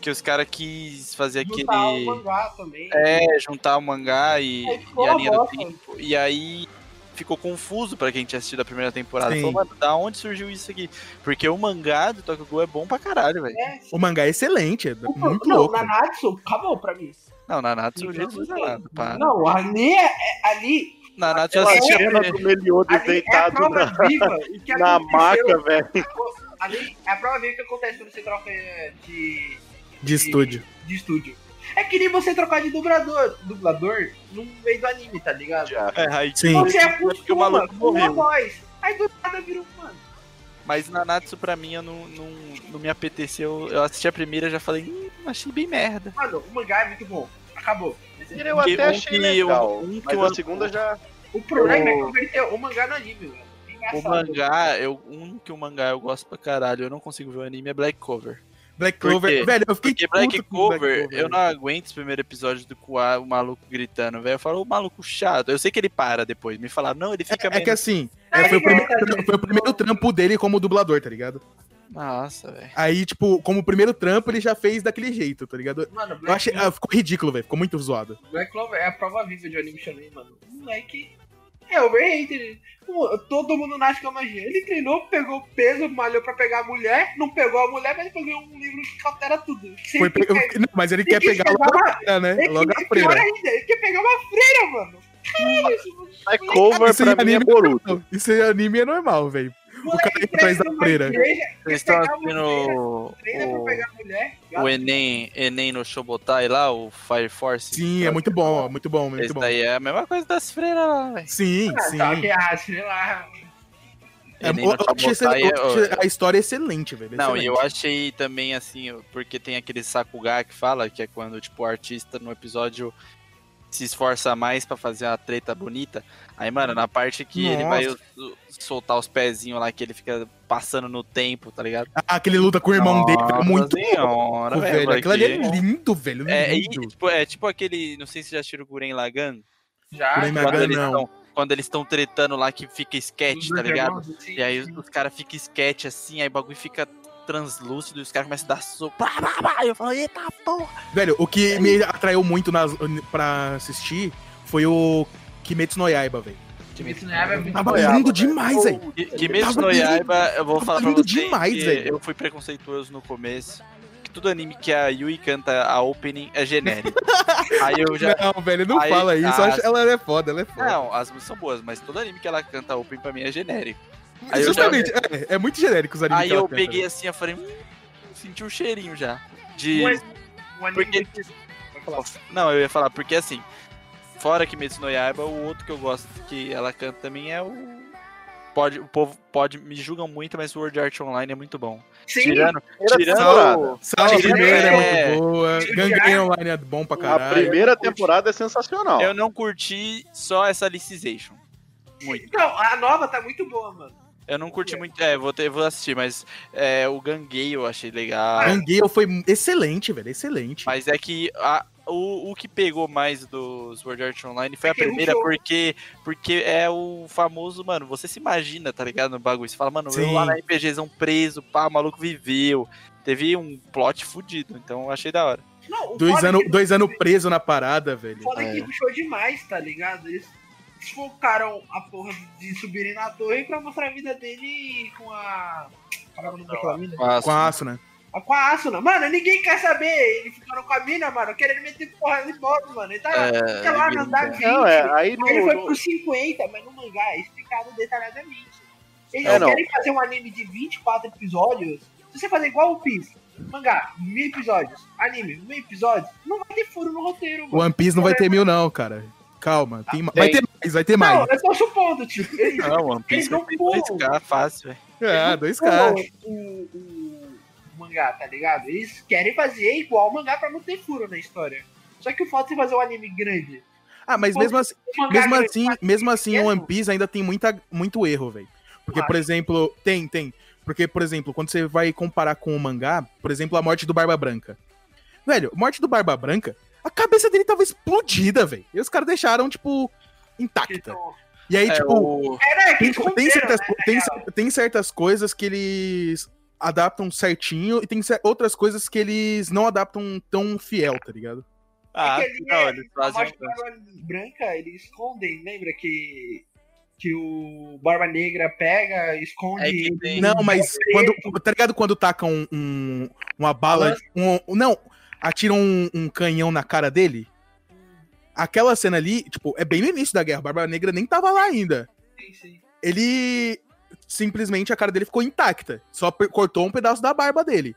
que os caras quis fazer Juntar o aquele. mangá também. É, juntar o mangá e, ficou e a linha do tempo. E aí ficou confuso pra quem tinha assistido a primeira temporada. Sim. Falou, mano, da onde surgiu isso aqui? Porque o mangá do Tokyo Ghoul é bom pra caralho, velho. É, O mangá é excelente, é muito não, louco. na velho. Natsu, acabou pra mim. Não, Nanatsu Não, Jesus não, é nada, pá. Não, ali é, é- ali, Nanatsu eu assisti a cena primeira- do Meliodas ali é deitado prova na, viva. na maca, velho. Ali é a prova viva que acontece quando você troca é, de, De estúdio. de estúdio. É que nem você trocar de dublador, dublador no meio do anime, tá ligado? Já. É, aí, Sim. Você porque o acostuma com uma voz. Aí do nada vira um mano. Mas Nanatsu pra mim eu não, não, não me apeteceu. Eu assisti a primeira e já falei, hum, achei bem merda. Mano, o mangá é muito bom. Acabou. Eu Porque até um achei legal, um que mas eu- a segunda já... O problema é O- converter o mangá no anime, velho. É O mangá, eu, um que o mangá eu gosto pra caralho, eu não consigo ver o anime, é Black Cover. Black Clover. Velho, eu fiquei Porque Black puto com Cover, eu não aguento esse primeiro episódio do Kua, o maluco gritando, velho. Eu falo, o maluco chato. Eu sei que ele para depois. Me falaram, não, ele fica É, é que assim, É, é, foi, o é, primeiro, é, foi o primeiro trampo dele como dublador, tá ligado? Nossa, velho. Aí, tipo, como primeiro trampo, ele já fez daquele jeito, tá ligado? Mano, Black, Eu achei. ah, ficou ridículo, velho. Ficou muito zoado. Black Clover é a prova viva de anime shonen, mano. O moleque é overrated. Todo mundo nasce com a magia. Ele treinou, pegou peso, malhou pra pegar a mulher, não pegou a mulher, mas pegou um livro que altera tudo. Foi pe- Não, mas ele quer que pegar pegar logo uma- a freira, né? Ele Logo a pior freira. ainda, ele quer pegar uma freira, mano. Que isso, mano? Cover Isso pra mim é anime Boruto. Isso em anime é normal, velho. O cara entra atrás da freira. Vocês estão assistindo o, a o Enem, Enem no Shobotai lá, o Fire Force? Sim, é muito bom, muito bom, muito Esse bom. daí é a mesma coisa das freiras lá, velho. Sim, Ah, sim. tá, que sei lá. É, eu- eu achei eu é- achei a história é excelente, velho. Não, e excelente. eu achei também assim, porque tem aquele Sakuga que fala, que é quando tipo, o artista no episódio se esforça mais pra fazer a treta bonita. Aí, mano, na parte que ele vai Nossa. soltar os pezinhos lá, que ele fica passando no tempo, tá ligado? Ah, aquele luta com o irmão dele fica Nossa muito senhora, velho. porque- Aquilo ali é lindo, velho. É, e, lindo. tipo, é tipo aquele, não sei se já assistiram Guren Lagan, Já. Guren quando eles não. estão quando eles estão tretando lá que fica sketch, tá ligado? E aí os, os caras ficam sketch assim, aí o bagulho fica translúcido e os caras começam a dar soco. E eu falo, eita porra. Velho, o que me atraiu muito nas, pra assistir foi o Kimetsu no Yaiba, velho. Kimetsu no Yaiba é muito Tava Yaiba, lindo demais, velho. Ki- Kimetsu no Yaiba, eu vou falar pra lindo você demais, velho. eu fui preconceituoso no começo. Que todo anime que a Yui canta a opening é genérico. Aí eu já... Não, velho, não Aí- fala isso. eu acho- ela é foda, ela é foda. Não, as músicas são boas, mas todo anime que ela canta a opening pra mim é genérico. Aí Justamente, é, é muito genérico os animes Aí que ela eu canta, peguei assim, eu falei, hum, senti um cheirinho já. De... Anime Porque- que-. Não, eu ia falar, porque assim, fora Kimetsu no Yaiba, o outro que eu gosto que ela canta também é o... Pode, o povo pode, me julgam muito, mas o World Art Online é muito bom. Sim, Tirando, tirando a Tirando- primeira é, é, muito boa. tirando- Gangue Online é bom pra A caralho. primeira temporada é sensacional. eu não curti só essa Alicization. Muito. Não, a nova tá muito boa, mano. Eu não curti muito, é, vou, ter, vou assistir, mas é, o Gangue eu achei legal. Gangue foi excelente, velho, excelente. Mas é que a- o, o que pegou mais do Sword Art Online foi a É é primeira, porque, porque é o famoso, mano, você se imagina, tá ligado, no bagulho. Você fala, mano, eu Sim. lá na RPGzão preso, pá, o maluco viveu. Teve um plot fudido, então eu achei da hora. Não, o Dois é anos dois ano preso na parada, velho. Foda É. que puxou demais, tá ligado? Eles focaram a porra de subirem na torre pra mostrar a vida dele com a. Caramba, não daquela mina? Com a aço, né? Ah, Com a Asuna. Mano, ninguém quer saber. Eles ficaram com a mina, mano, querendo meter porra de moto, mano. Ele tá É, lá, no andar 20. Não, é, aí no, Ele foi pro 50, mas no mangá é explicado detalhadamente. Eles É, não. querem fazer um anime de 24 episódios. Se você fazer igual o Piece, mangá, mil episódios, anime, mil episódios, não vai ter furo no roteiro, mano. One Piece não vai ter mil, não, cara. Calma. tem ma- vai ter mais, vai ter mais. Não, eu tô supondo, tipo, eles Não, One Piece Eles não vai ter pulam. 2K fácil, velho. É, dois caras. o, o, o mangá, tá ligado? Eles querem fazer igual o mangá pra não ter furo na história. Só que o fato de fazer um anime grande. Ah, mas mesmo assim, um mangá mesmo assim, mesmo assim, o One Piece ainda tem muita, muito erro, velho. Porque, Ah. por exemplo, tem, tem. Porque, por exemplo, quando você vai comparar com o mangá, por exemplo, a morte do Barba Branca. Velho, morte do Barba Branca, a cabeça dele tava explodida, velho. E os caras deixaram, tipo, intacta. então, E aí, É, tipo, o... É, tem, tem certas, né, tem, tem certas coisas que eles adaptam certinho e tem outras coisas que eles não adaptam tão fiel, tá ligado? Ah, É que ele não, é- eles a fazem Branca, eles escondem, lembra que, que o Barba Negra pega, esconde. É Não, mas preto. quando, tá ligado quando tacam um, uma bala, um, não, atiram um, um canhão na cara dele? Aquela cena ali, tipo, é bem no início da guerra, o Barba Negra nem tava lá ainda. Sim, sim. Ele simplesmente a cara dele ficou intacta, só cortou um pedaço da barba dele.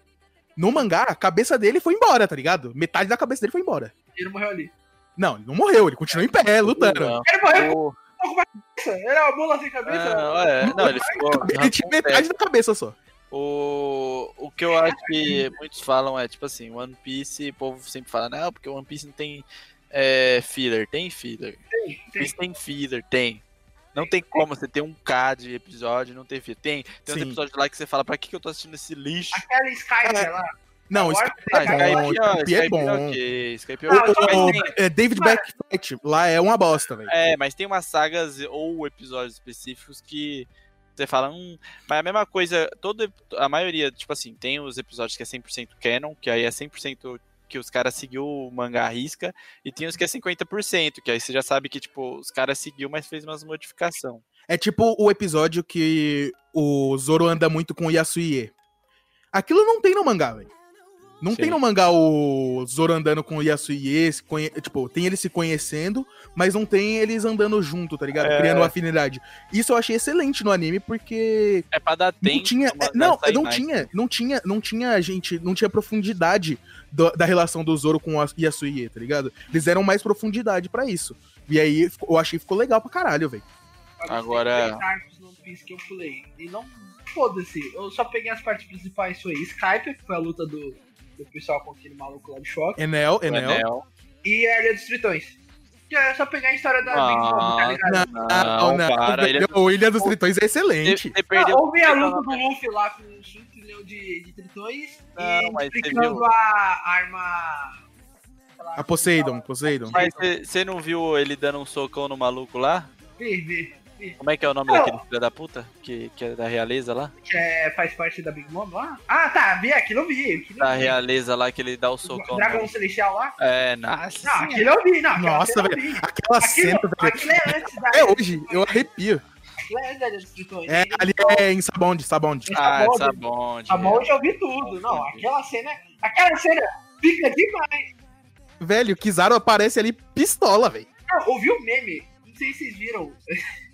No mangá, a cabeça dele foi embora, tá ligado? Metade da cabeça dele foi embora. Ele morreu ali. Não, ele não morreu, ele continuou em pé, lutando. Não. Ele morreu O- com a cabeça. Era uma mula sem cabeça. Não, é, não, ele ficou. Ele tinha metade da cabeça só. O, o que eu acho que muitos falam é, tipo assim, One Piece, o povo sempre fala, não, porque One Piece não tem é, filler. Tem filler. One Piece tem filler, tem. Não tem como você ter um K de episódio e não ter filler. Tem, tem uns Sim. episódios lá que você fala, pra que, que eu tô assistindo esse lixo? Aquela Skype É. lá. Não, Agora Skype Ah, é Skype bom, Skype, ó, Skype é Skype é bom. ok, Skype é O- tem- é, David Backfight lá é uma bosta, velho. É, mas tem umas sagas ou episódios específicos que você fala, hum, mas a mesma coisa, todo, a maioria, tipo assim, tem os episódios que é 100% canon, que aí é 100% que os caras seguiu o mangá à risca, e tem os que é 50%, que aí você já sabe que, tipo, os caras seguiu, mas fez umas modificação. É tipo o episódio que o Zoro anda muito com o Yasuie. Aquilo não tem no mangá, velho. Não Sim. tem no mangá o Zoro andando com o Yasuie, conhe- tipo, tem eles se conhecendo, mas não tem eles andando junto, tá ligado? É. Criando uma afinidade. Isso eu achei excelente no anime, porque É pra dar tempo. não tinha, é, não, não mais. tinha, não tinha, não tinha gente, não tinha profundidade do- da relação do Zoro com a Yasuie, tá ligado? Eles deram mais profundidade pra isso. E aí eu achei que ficou legal pra caralho, velho. Agora- que eu pulei. E não. Foda-se. Eu só peguei as partes principais. Foi Skype, que foi a luta do, do pessoal com aquele maluco lá de choque. Enel, O Enel. Enel. E a Ilha dos Tritões. Que é só pegar a história da Ah, Big Mom, tá ligado? Não, não, para, ele é- O Ilha dos Tritões é Você excelente. você perdeu. Ah, houve a luta do Luffy lá com um trilhão de, de tritões Não, e você explicando a arma. A Poseidon, Poseidon. Mas você- você não viu ele dando um socão no maluco lá? Vi, vi. Como é que é o nome Não. daquele filho da puta? Que, que é da realeza lá? Que é, faz parte da Big Mom lá? Ah, tá, vi, aquilo eu vi. Aquilo Da eu vi. realeza lá que ele dá o socão. Dragão Celestial lá? É, nossa. Não, aquilo eu vi, não. Nossa, eu velho. vi. Aquela cena, Aquilo, velho. aquilo é antes da. Até hoje, eu arrepio. É. É, ali é em Sabonde, Sabonde. Ah, Sabonde. essa bonde. A mão eu vi tudo. Não, aquela cena. Aquela cena fica demais. Velho, o Kizaru aparece ali pistola, velho. Não, ouvi o meme. Não sei se vocês viram.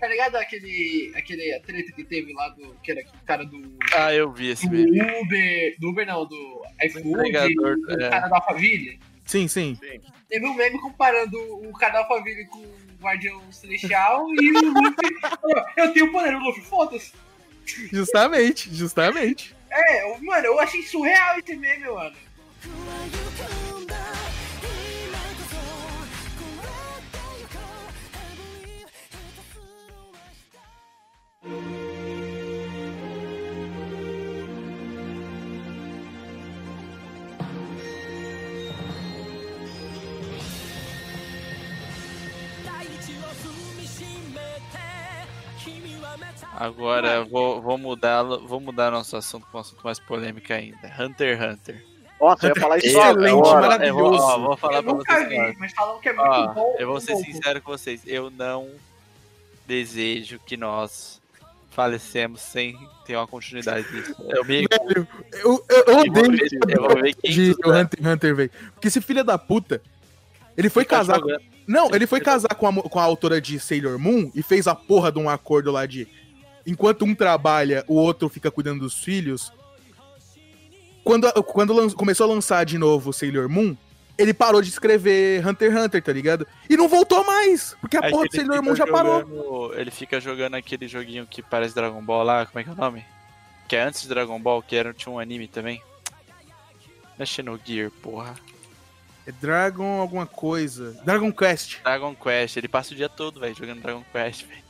tá ligado aquele. aquele treta que teve lá do. Que era aquele cara do. Ah, eu vi esse Do. Uber. Do Uber não, do iFood. entregador, Do é. cara da Alphaville. Sim, sim. Teve um meme comparando o da Alphaville com o Guardião Celestial e o Luffy. falou, eu tenho poder, o Luffy, foda-se. Justamente, justamente. É, mano, eu achei surreal esse meme, mano. Agora eu vou, vou mudar vou mudar nosso assunto para um assunto mais polêmico ainda. Hunter x Hunter. Nossa, eu ia falar isso Excelente, agora. maravilhoso. Eu vou, ó, vou falar eu pra nunca vocês. vi, mas falam que é muito Ó, bom. eu vou ser bom. sincero com vocês. Eu não desejo que nós falecemos sem ter uma continuidade disso. Eu me Velho, eu, eu, eu eu vou odeio ver, eu vou ver quem de Hunter Hunter, velho. Porque esse filho da puta, ele foi casar com... Não, ele foi casar com a, com a autora de Sailor Moon e fez a porra de um acordo lá de... Enquanto um trabalha, o outro fica cuidando dos filhos. Quando, quando lan- começou a lançar de novo Sailor Moon, ele parou de escrever Hunter x Hunter, tá ligado? E não voltou mais, porque a Aí porra do Sailor Moon já parou. jogando- Ele fica jogando aquele joguinho que parece Dragon Ball lá, como é que é o nome? Que é antes de Dragon Ball, que era, tinha um anime também. Mexe no Gear, porra. É Dragon alguma coisa. Dragon Quest. Dragon Quest, ele passa o dia todo, velho, jogando Dragon Quest, velho.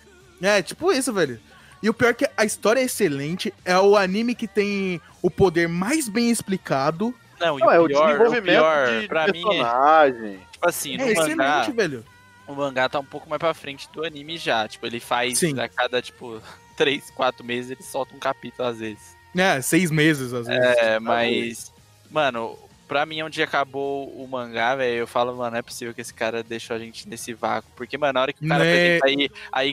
É, tipo isso, velho. E o pior é que a história é excelente, é o anime que tem o poder mais bem explicado. Não, e Não, é o pior, desenvolvimento pior, de pra mim, é, personagem. tipo assim, no é excelente, mangá, velho. o mangá tá um pouco mais pra frente do anime já. Tipo, ele faz Sim. a cada, tipo, 3, 4 meses ele solta um capítulo às vezes. É, seis meses às vezes. É, mas, mano, pra mim, onde acabou o mangá, velho, eu falo, mano, não é possível que esse cara deixou a gente nesse vácuo. Porque, mano, na hora que o cara Né? apresenta aí a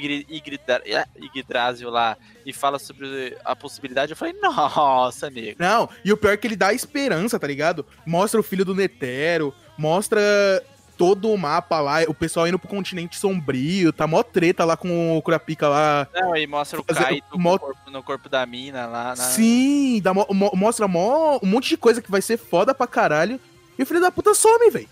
Yggdrasil lá e fala sobre a possibilidade, eu falei, nossa, nego. Não, e o pior é que ele dá esperança, tá ligado? Mostra o filho do Netero, mostra todo o mapa lá, o pessoal indo pro continente sombrio, tá mó treta lá com o Kurapika lá. Não, aí mostra o Fazer Kaito corpo- no corpo da mina lá. Na... Sim, dá mo- mostra mó, um monte de coisa que vai ser foda pra caralho. E o filho da puta some, velho.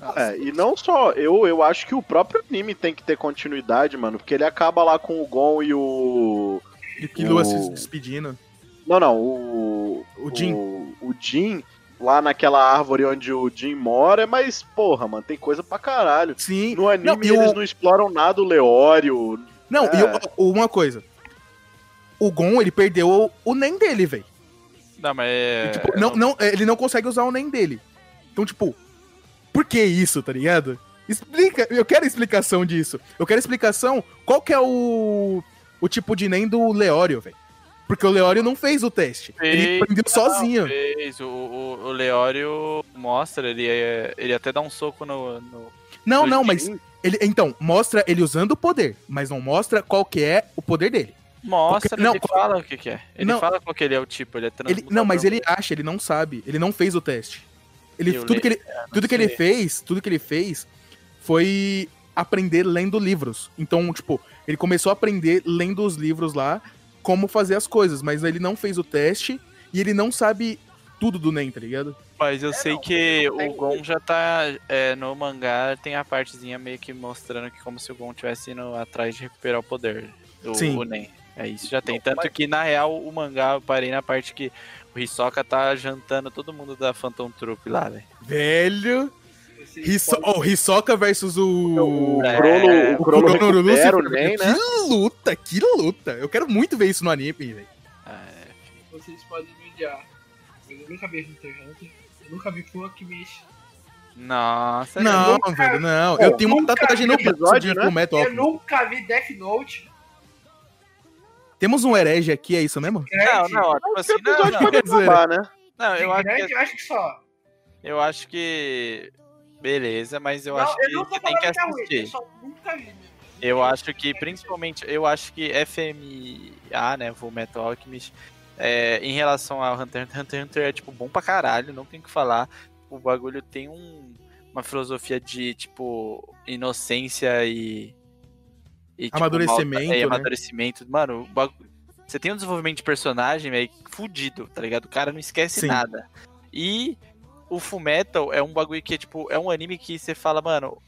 Nossa. É, e não só, eu, eu acho que o próprio anime tem que ter continuidade, mano, porque ele acaba lá com o Gon e o. E que Lua O- se despedindo. Não, não, o. O Jin. O, o Jin, lá naquela árvore onde o Jin mora, mas, porra, mano, tem coisa pra caralho. Sim. No anime Não, e eles o- não exploram nada o Leório. Não, É. e o- uma coisa. O Gon, ele perdeu o, o Nen dele, velho. Não, mas é. Tipo, não, não, ele não consegue usar o Nen dele. Então, tipo, por que isso, tá ligado? Explica, eu quero explicação disso. Eu quero explicação qual que é o, o tipo de Nen do Leório, velho. Porque o Leório não fez o teste. Ele Fez. aprendeu sozinho. Fez. O, o, o Leório mostra, ele, é- ele até dá um soco no. no- Não, do não, mas ele, então, mostra ele usando o poder, mas não mostra qual que é o poder dele. Mostra, Porque- não, ele qual- fala o que, que é. Ele Não. fala qual que ele é o tipo, ele é Ele, não, mas ele acha, ele não sabe, ele não fez o teste. Ele, Eu tudo que ele, tudo que ele fez, tudo que ele fez foi aprender lendo livros. Então, tipo, ele começou a aprender lendo os livros lá como fazer as coisas, mas ele não fez o teste e ele não sabe tudo do Nen, tá ligado? Mas eu sei que tem- o Gon já tá é, no mangá, tem a partezinha meio que mostrando que como se o Gon tivesse indo atrás de recuperar o poder do Sim. o Nen. É isso já tem. Não, Tanto mas- que na real o mangá eu parei na parte que o Hisoka tá jantando todo mundo da Phantom Troop lá, velho. Velho, Esse Hiso pode- oh, Hisoka versus o... O É, Crono, o o Crono Crono recupera o Lucifer, Nen, né? Que luta, que luta. Eu quero muito ver isso no anime, velho. É, Vocês podem me odiar. Mas eu nunca vi Hunter x Hunter. Eu nunca vi Alchemist. Nossa, Não, nunca- velho, não. Pô, Eu tenho uma tatuagem no episódio, de né? Fullmetal Eu nunca vi Death Note. Temos um herege aqui, é isso mesmo? Não, não, tipo assim, não, não, pode acabar, né? não, eu acho que, eu acho que só. eu acho que, beleza, mas eu não, acho eu que tem que falando que é ruim, eu assistir. só nunca vi. Eu acho que, principalmente, eu acho que FMA, né, Full Metal Alchemist, é, em relação ao Hunter x Hunter, Hunter x Hunter é, tipo, bom pra caralho, não tem o que falar. O bagulho tem um, uma filosofia de, tipo, inocência e... e, tipo, Amadurecimento, malta- né? É, amadurecimento. Mano, o bagu- você tem um desenvolvimento de personagem, velho, fudido, tá ligado? O cara não esquece Sim. nada. E o Fullmetal é um bagulho que, tipo, é um anime que você fala, mano,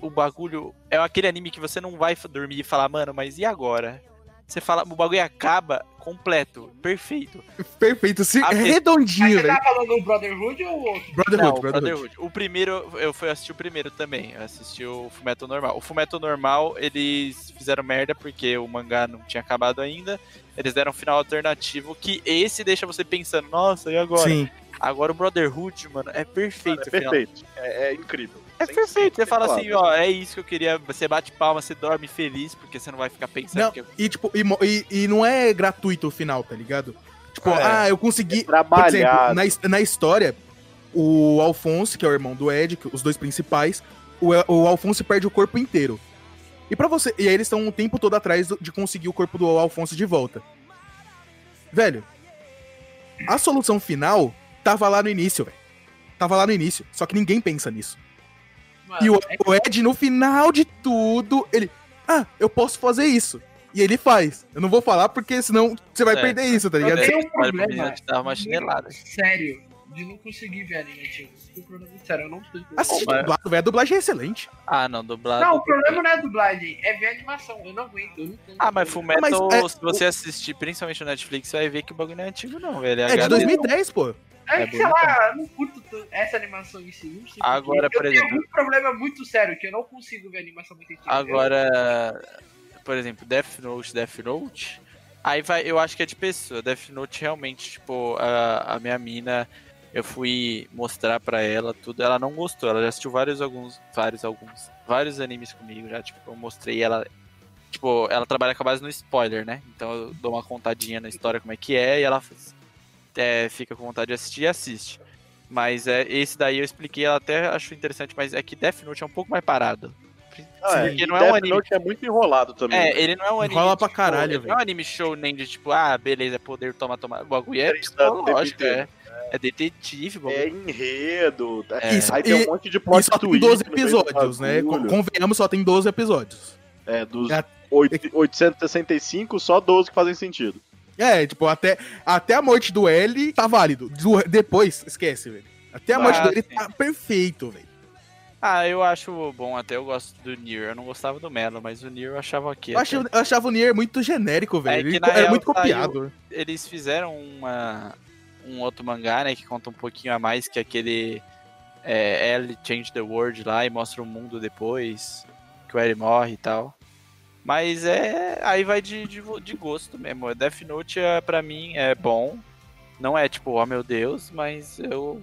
o bagulho é aquele anime que você não vai dormir e falar, mano, mas e agora? Você fala, o bagulho acaba completo, perfeito. Perfeito, sim, redondinho, Você velho. tá falando do Brotherhood ou outro? Brotherhood, não, Brotherhood. Brotherhood. O primeiro, eu fui assistir o primeiro também. Eu assisti o Fullmetal normal. O Fullmetal normal, eles fizeram merda porque o mangá não tinha acabado ainda. Eles deram um final alternativo que esse deixa você pensando, nossa, e agora? Sim. Agora o Brotherhood, mano, é perfeito. É o final. perfeito. É, é incrível. É Sem- perfeito. Você fala assim, ó, é isso que eu queria. Você bate palma, você dorme feliz, porque você não vai ficar pensando Não, que e tipo, e, e- e não é gratuito o final, tá ligado? Tipo, É. ah, eu consegui. Por exemplo, na, na história, o Alphonse, que é o irmão do Ed, que- os dois principais, o, o Alphonse perde o corpo inteiro. E para você. E aí eles estão o tempo todo atrás de conseguir o corpo do Alphonse de volta. Velho, a solução final tava lá no início, velho. Tava lá no início. Só que ninguém pensa nisso. Mano, E o, é o Ed, no final de tudo, ele. Ah, eu posso fazer isso. E ele faz. Eu não vou falar porque senão você vai É. perder isso, tá ligado? Eu tenho um problema dar uma chinelada. sério de não conseguir ver anime antigo. Tem um problema sério, eu não consigo. Assiste Mas- dublado, velho. A dublagem é excelente. Ah, não, dublado. Não, o problema não é dublagem, é ver a animação. Eu não aguento, eu não entendo. Ah, mas Fullmetal, Mas é- se você assistir, principalmente no Netflix, você vai ver que o bagulho não é antigo, não, velho. É de HD. 2010, pô. É, é que, sei lá, eu não curto tanto essa animação em si. Não sei Agora, por eu exemplo- tenho um problema muito sério, que eu não consigo ver animação muito antiga. Agora, por exemplo, Death Note, Death Note, aí vai, eu acho que é de pessoa. Death Note realmente, tipo, a, a minha mina, eu fui mostrar pra ela tudo, ela não gostou, ela já assistiu vários alguns, vários alguns, vários animes comigo já, tipo, eu mostrei ela, tipo, ela trabalha com a base no spoiler, né? Então eu dou uma contadinha na história como é que é e ela é, fica com vontade de assistir e assiste. Mas é, esse daí eu expliquei, ela até achou interessante, mas é que Death Note é um pouco mais parado. Ah, é. porque não é Death um anime. Note é muito enrolado também. É, né? ele não é um anime. Enrola pra tipo, caralho, ele Não é um anime show nem de tipo, ah, beleza, é poder tomar, tomar. O bagulho é psicológico, é. É detetive, o É enredo. tá? É. Isso, Aí tem um monte de E plot só tem twist 12 no meio do episódios, né? Convenhamos, só tem 12 episódios. É, dos É. 8, 865, só 12 que fazem sentido. É, tipo, até, até a morte do L tá válido. Do- depois, esquece, velho. Até a morte Ah, do L tá perfeito, velho. Ah, eu acho bom até, eu gosto do Nier. Eu não gostava do Melo, mas o Nier eu achava ok. Eu, eu achava o Nier muito genérico, velho. É que, Ele era real, muito saiu- copiado. Eles fizeram uma, um outro mangá, né, que conta um pouquinho a mais, que aquele é, L Change the World lá e mostra o mundo depois, que o L morre e tal. Mas é. Aí vai de, de, de gosto mesmo. Death Note, é, pra mim, é bom. Não é tipo, oh meu Deus, mas eu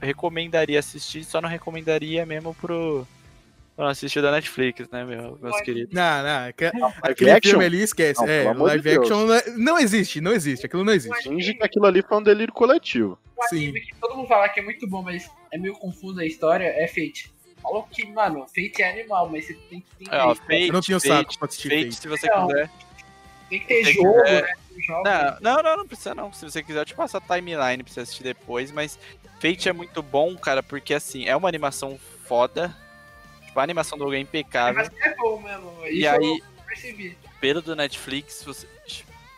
recomendaria assistir, só não recomendaria mesmo pro. Pra não assistir da Netflix, né, meu, meus Mas- queridos? Não, não. Live Aquele action? filme ali, esquece. Não, é, de live Deus. action não, é- não existe, não existe. Aquilo não existe. Finge que aquilo ali foi um delírio coletivo. Um Sim. anime que todo mundo fala que é muito bom, mas é meio confuso a história, é Fate. Falou que, mano, Fate é animal, mas você tem que entender. É, ó. Fate, Eu não tinha o Fate, saco pra assistir Fate, Fate. se você Não. quiser. Tem que ter jogo, quiser- né? Jogo. Não, não, não, não precisa não. Se você quiser, eu te passo a timeline pra você assistir depois. Mas Fate é muito bom, cara, porque assim, é uma animação foda. Tipo, a animação do jogo é impecável. Mas é bom mesmo. Isso E aí, eu percebi. pelo do Netflix, você.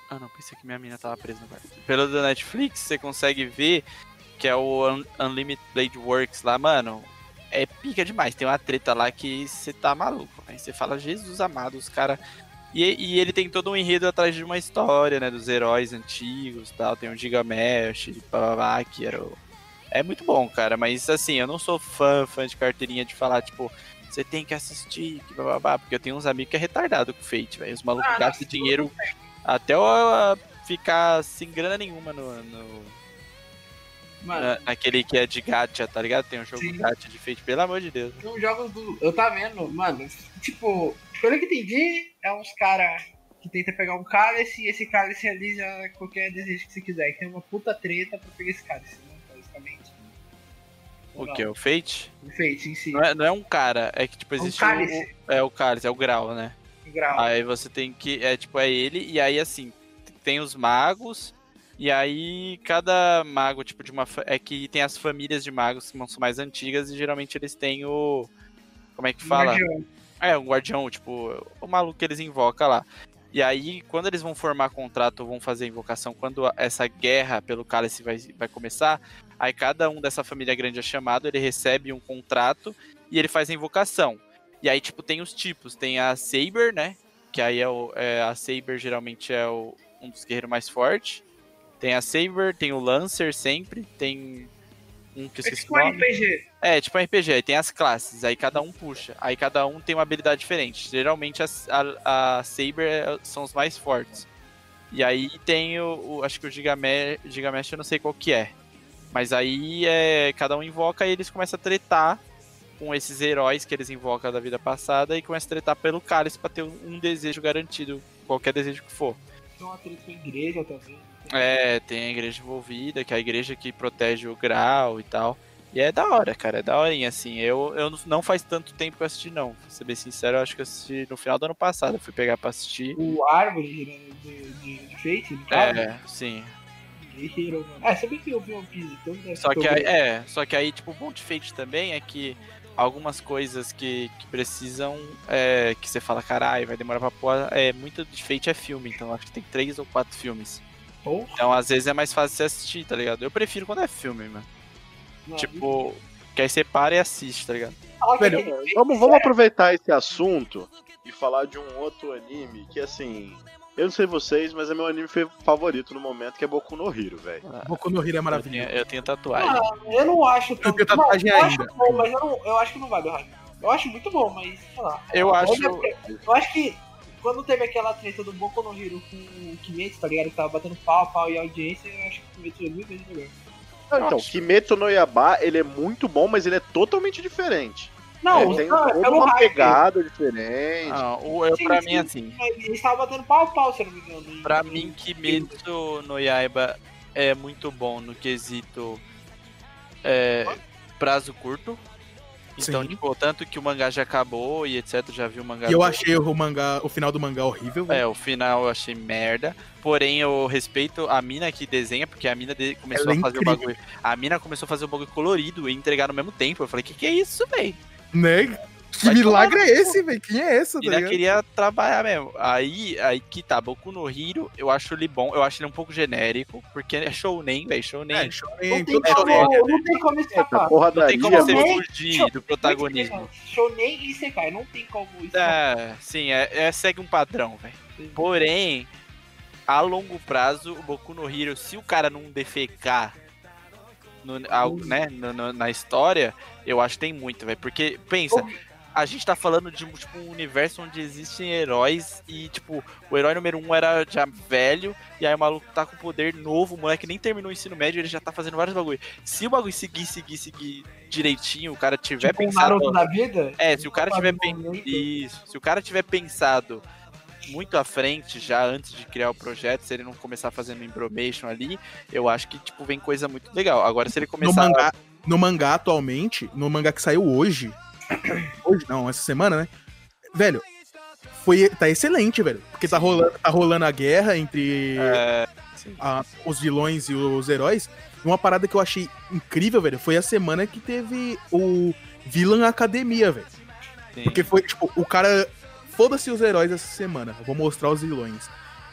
Ah não, pensei que minha mina tava presa no quarto. Pelo do Netflix, você consegue ver que é o Un- Unlimited Blade Works lá, mano. É pica demais. Tem uma treta lá que você tá maluco. Aí você fala, Jesus amado, os caras. E, e ele tem todo um enredo atrás de uma história, né? Dos heróis antigos tal. Tem o Gigamesh, babá, que era o. É muito bom, cara. Mas assim, eu não sou fã, fã de carteirinha de falar, tipo, você tem que assistir, que babá, porque eu tenho uns amigos que é retardado com Fate, velho. Os malucos Ah, gastam dinheiro até eu ah, ficar sem grana nenhuma no, no, Mano, Naquele que é de gacha, tá ligado? Tem um jogo Sim. gacha de Fate, pelo amor de Deus. São jogos do. Eu tá vendo, mano, tipo, pelo que entendi, é uns cara que tenta pegar um cálice e esse cálice realiza qualquer desejo que você quiser. E tem uma puta treta pra pegar esse cálice. O que? O Fate? O Fate em si. Não é, não é um cara, é que tipo É existe cálice. o, é o cálice, é o grau, né? O grau. Aí você tem que. É tipo, é ele, e aí assim, tem os magos, e aí cada mago, tipo, de uma. É que tem as famílias de magos que são mais antigas e geralmente eles têm o. Como é que fala? Guardião. É, um guardião, tipo, o maluco que eles invocam lá. E aí, quando eles vão formar contrato ou vão fazer invocação, quando essa guerra pelo cálice vai, vai começar, aí cada um dessa família grande é chamado, ele recebe um contrato e ele faz a invocação. E aí, tipo, tem os tipos. Tem a Saber, né? Que aí é, o, é a Saber geralmente é o, um dos guerreiros mais fortes. Tem a Saber, tem o Lancer sempre, tem um que eu É esqueci tipo o um nome. RPG. É, tipo um RPG, aí tem as classes, aí cada um puxa. Aí cada um tem uma habilidade diferente. Geralmente a, a, a Saber é- são os mais fortes. E aí tem o. o- acho que o Gigame- Gigamesh eu não sei qual que é. Mas aí é, cada um invoca e eles começam a tretar com esses heróis que eles invocam da vida passada e começam a tretar pelo cálice pra ter um, um desejo garantido, qualquer desejo que for. Tem uma treta com a igreja também. É, tem a igreja envolvida, que é a igreja que protege o grau e tal. E é da hora, cara, é da horinha, assim. Eu, eu não- faz tanto tempo que eu assisti, não. Pra ser bem sincero, eu acho que eu assisti no final do ano passado. Eu fui pegar pra assistir. O árvore girando de, de, de Fate. É, sim. Guerreiro, mano. É, sabia que eu vi One Piece, então Só que aí, é, só que aí, tipo, o bom de Fate também é que algumas coisas que, que precisam, é, que você fala, caralho, vai demorar pra pôr, é, muito de Fate é filme, então acho que tem três ou quatro filmes. Porra, Então, às vezes é mais fácil você assistir, tá ligado? Eu prefiro quando é filme, mano. mano. Tipo, que aí você para e assiste, tá ligado? Velho, Fate Vamos, vamos aproveitar esse assunto e falar de um outro anime que, assim, eu não sei vocês, mas é meu anime favorito no momento, que é Boku no Hero, velho. Boku no Hero é Eu tenho, maravilhoso. eu tenho tatuagem. Ah, eu não acho tão... tenho tatuagem não, eu acho bom, mas eu, não, eu acho que não vai do hype. Eu acho muito bom, mas sei lá. Eu acho. Eu acho que quando teve aquela treta do Boku no Hero com o Kimetsu, tá ligado? Que tava batendo pau, pau e audiência, eu acho que o Kimetsu é muito melhor. Não, então, Acho. Kimetsu no Yaba, ele é muito bom, mas ele é totalmente diferente. Não, ele os tem toda pelo uma hype. pegada diferente. Não, o, eu, Sim, pra sim, mim, assim, mas Eles estavam batendo pau, pau, se eu não me engano. pra em- mim, Kimetsu no Yaiba é muito bom no quesito é, prazo curto. Então, Sim. tipo, tanto que o mangá já acabou e etc, já vi o mangá. E eu todo. achei o mangá, o final do mangá horrível. velho. É, o final eu achei merda. Porém, eu respeito a mina que desenha, porque a mina de- começou Ela é a fazer incrível. o bagulho. A mina começou a fazer o bagulho colorido e entregar no mesmo tempo. Eu falei, que que é isso, velho? Né? Que Vai milagre tomar é esse, velho? Quem é essa, tá Ainda ligado? queria trabalhar mesmo. Aí, aí que tá, Boku no Hero, eu acho ele bom. Eu acho ele um pouco genérico, porque é shounen, velho. Shounen. É, Não shonen, tem, como, não tem como Eita, escapar. não porradaria. tem como você Shounen, fugir shounen, do protagonismo. Shonen e Sekai, não tem como escapar. É, sim, é, é- segue um padrão, velho. Porém, a longo prazo, o Boku no Hero, se o cara não defecar no, né, no- na história, eu acho que tem muito, velho. Porque, pensa, a gente tá falando de tipo, um universo onde existem heróis e, tipo, o herói número um era já velho, e aí o maluco tá com poder novo, o moleque nem terminou o ensino médio, ele já tá fazendo vários bagulho. Se o bagulho seguir, seguir, seguir direitinho, o cara tiver Tipo um pensado. Naruto da vida. É, se o cara tiver pen- Momento. isso, se o cara tiver pensado muito à frente já antes de criar o projeto, se ele não começar fazendo embromation ali, eu acho que tipo vem coisa muito legal. Agora se ele No começar mangá, no mangá atualmente, no mangá que saiu hoje, hoje não, essa semana, né? Velho, foi, tá excelente, velho. Porque tá rolando, tá rolando a guerra entre é, a- os vilões e os heróis. Uma parada que eu achei incrível, velho, foi a semana que teve o Villain Academia, velho. Porque foi, tipo, o cara. Foda-se os heróis essa semana. Eu vou mostrar os vilões.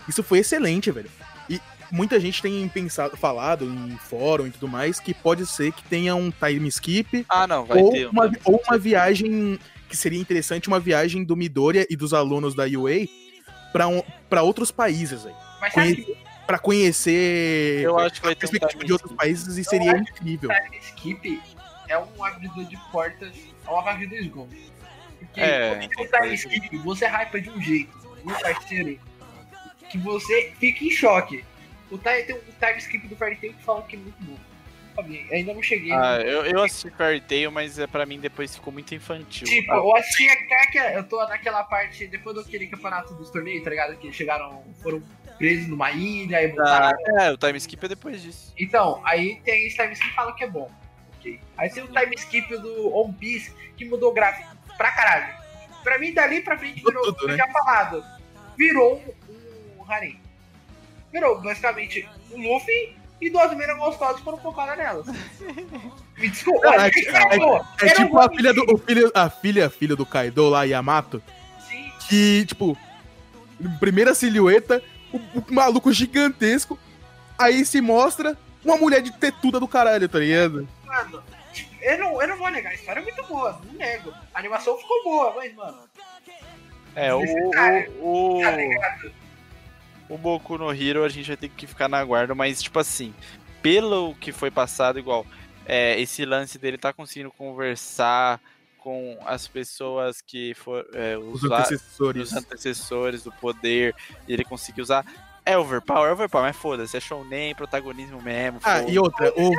Isso foi excelente, velho. E muita gente tem pensado, falado em fórum e tudo mais, que pode ser que tenha um time skip Ah, não, vai ou, ter. uma, um- ou uma viagem que seria interessante, uma viagem do Midoriya e dos alunos da UA pra, um, pra outros países, velho. Mas Conhe- Pra conhecer Eu acho que vai a ter um de outros países e seria incrível. time skip é um abridor de portas ao avarre do esgoto. Porque É, o time skip, você hypa de um jeito, no parceiro, que você fica em choque. O time, tem um time skip do Fairy Tail que fala que é muito bom. Ainda não cheguei. Ah, eu, eu assisti Fairy Tail, mas é, pra mim depois ficou muito infantil. Tipo, Ah, eu assisti até que eu tô naquela parte, depois daquele campeonato dos torneios, tá ligado? Que chegaram, foram presos numa ilha e voltaram. é, o time skip é depois disso. Então, aí tem esse time skip que fala que é bom. ok? Aí tem o time skip do One Piece que mudou o gráfico pra caralho. Pra mim, dali pra frente, virou, tudo, né? já falado, virou um, um harem. Virou basicamente o Luffy e duas meninas gostosas foram focadas nelas. Me desculpa, é- isso é. É não tipo a filha, do, o filho, a filha, filha do Kaido lá, Yamato, Sim, que, tipo, primeira silhueta, o, o maluco gigantesco, aí se mostra uma mulher de tetuda do caralho, tá ligado? mano. Eu não, eu não vou negar, a história é muito boa, não nego. A animação ficou boa, mas, mano, É, o, o, tá o, Boku no Hero a gente vai ter que ficar na guarda, mas, tipo assim, pelo que foi passado, igual, é, esse lance dele tá conseguindo conversar com as pessoas que foram. É, Os os, antecessores. os antecessores do poder, e ele conseguiu usar. É overpower, é overpower, mas foda-se, é shounen, protagonismo mesmo. Ah, e outra, o,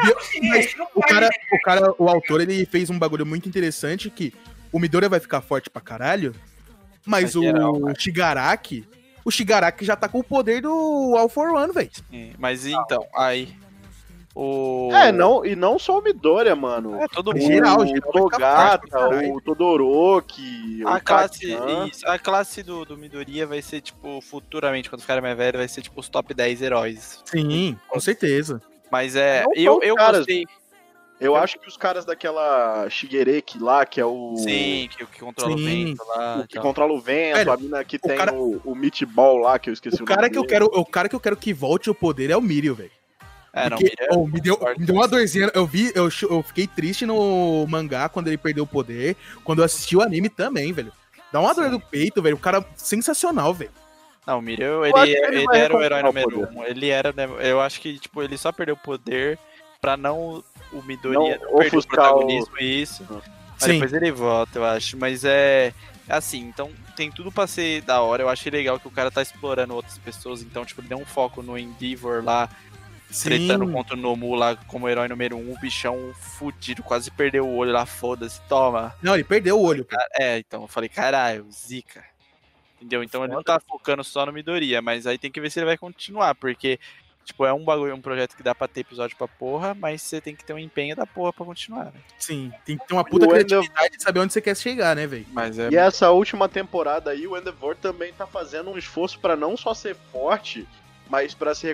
mas o cara, o cara, o autor, ele fez um bagulho muito interessante que o Midoriya vai ficar forte pra caralho, mas Mas geral, o Shigaraki, o Shigaraki já tá com o poder do All for One, velho. Mas então, aí. O. É, não, e não só o Midoriya, mano. É, todo mundo. geral, o geral Togata, o Todoroki, A o classe, isso, a classe do, do Midoriya vai ser, tipo, futuramente, quando ficar mais velho, vai ser, tipo, os top 10 heróis. Sim, com certeza. Mas é, Não eu, eu caras. gostei. Eu acho que os caras daquela Shigereki lá, que é o. Sim, que, que controla Sim. o vento lá. O que controla o vento, Velho, a mina que o tem cara- o, o meatball lá, que eu esqueci o, O cara nome que eu quero, o cara que eu quero que volte o poder é o Mirio, velho. É, não, Porque, oh, me, deu, me deu uma dorzinha. Eu vi, eu, eu fiquei triste no mangá quando ele perdeu o poder. Quando eu assisti o anime também, velho. Dá uma dor no peito, velho. O cara sensacional, velho. Não, o Miriam, acho ele, ele ele era o herói número um. Ele era, né, eu acho que, tipo, ele só perdeu o poder pra não o Midoriya Não não, perder o protagonismo e isso. Mas Sim. depois ele volta, eu acho. Mas é. é Assim, então tem tudo pra ser da hora. Eu achei legal que o cara tá explorando outras pessoas. Então, tipo, ele deu um foco no Endeavor lá, tretando contra o Nomu lá como herói número um. O bichão fudido, quase perdeu o olho lá, foda-se, toma. Não, ele perdeu o olho. pô. É, então eu falei, caralho, zica. Entendeu? Então ele não tá focando só no Midoriya, mas aí tem que ver se ele vai continuar, porque, tipo, é um bagulho, um projeto que dá pra ter episódio pra porra, mas você tem que ter um empenho da porra pra continuar, né? Sim, tem que ter uma puta criatividade de saber onde você quer chegar, né, velho? Mas é. E essa última temporada aí, o Endeavor também tá fazendo um esforço pra não só ser forte, mas pra se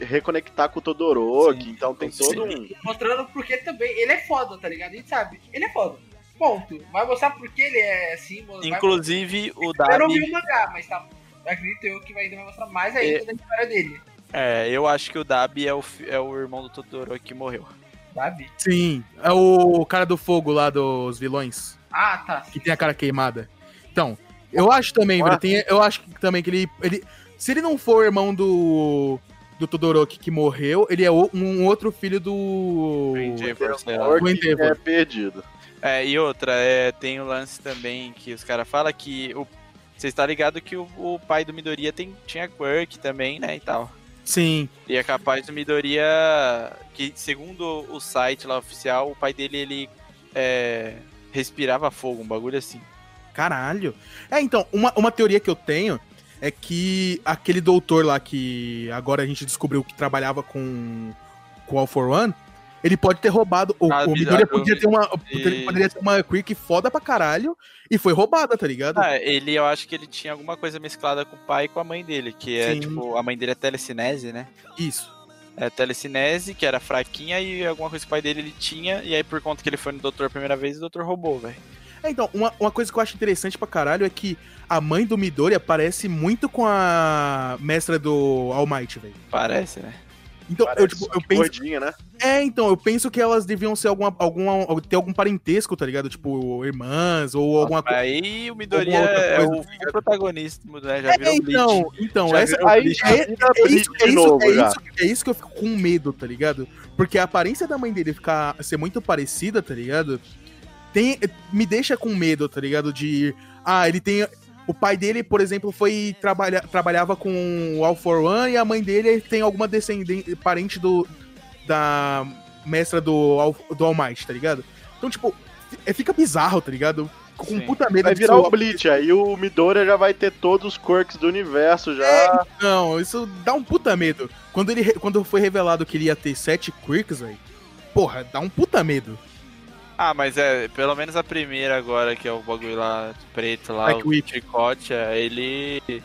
reconectar com o Todoroki. Sim. Então tem Sim. todo um. Mostrando porque também ele é foda, tá ligado? A gente sabe, ele é foda. Ponto. Vai mostrar porque ele é assim. vai Inclusive, o mostrar- Eu não vi Dabi. o mangá, mas tá. Acredito eu que vai ainda vai mostrar mais ainda da história dele. É, eu acho que o Dabi é o, fi- é o irmão do Totoro que morreu. Sabe? Sim, é o cara do fogo lá dos vilões, Ah, tá. que tem a cara queimada. Então, eu acho também, Ah. tem- eu acho que também que ele, ele. Se ele não for o irmão do. Do Todoroki que morreu, ele é o- um outro filho do. Endeavor, sei lá. Orc O Endeavor. é perdido. É, e outra, é, tem o lance também que os caras falam que o. Você está ligado que o, o pai do Midoriya tem, tinha quirk também, né, e tal. Sim, E é capaz do Midoriya, que segundo o site lá oficial, o pai dele, ele é, respirava fogo, um bagulho assim. Caralho. É, então, uma, uma teoria que eu tenho é que aquele doutor lá que agora a gente descobriu que trabalhava com, com o All for One, ele pode ter roubado. O, Ah, o Midoriya bizarro, podia ter uma, e- poderia ter uma Quick foda pra caralho e foi roubada, tá ligado? Ah, ele, eu acho que ele tinha alguma coisa mesclada com o pai e com a mãe dele, que é Sim. tipo, a mãe dele é telecinese, né? Isso. É telecinese, que era fraquinha, e alguma coisa que o pai dele ele tinha, e aí por conta que ele foi no doutor a primeira vez, o doutor roubou, velho. É, então, uma, uma coisa que eu acho interessante pra caralho é que a mãe do Midoriya parece muito com a mestra do All Might, velho. Parece, né? Então, eu, Parece tipo, só eu penso. Gordinha, né? É, então, eu penso que elas deviam ser alguma, alguma. ter algum parentesco, tá ligado? Tipo, irmãs ou alguma coisa. Aí o Midoriya outra é o, ligado? o protagonista, né? Já É, virou Bleach. então, então Já essa, aí, é, é Bleach isso, é, isso, é, isso, é isso que eu fico com medo, tá ligado? Porque a aparência da mãe dele ficar ser muito parecida, tá ligado? Tem, me deixa com medo, tá ligado? De. Ah, ele tem. O pai dele, por exemplo, foi trabalha, trabalhava com o All for One e a mãe dele tem alguma descendente, parente do. Da. mestra do, do All Might, tá ligado? Então, tipo, é, fica bizarro, tá ligado? Com Sim. puta medo Vai virar o Bleach, aí o Midoriya já vai ter todos os quirks do universo já. Não, isso dá um puta medo. Quando, ele, quando foi revelado que ele ia ter sete quirks, velho, porra, dá um puta medo. Ah, mas é, pelo menos a primeira agora, que é o bagulho lá preto lá, Spike o Whip. chicote, é, ele.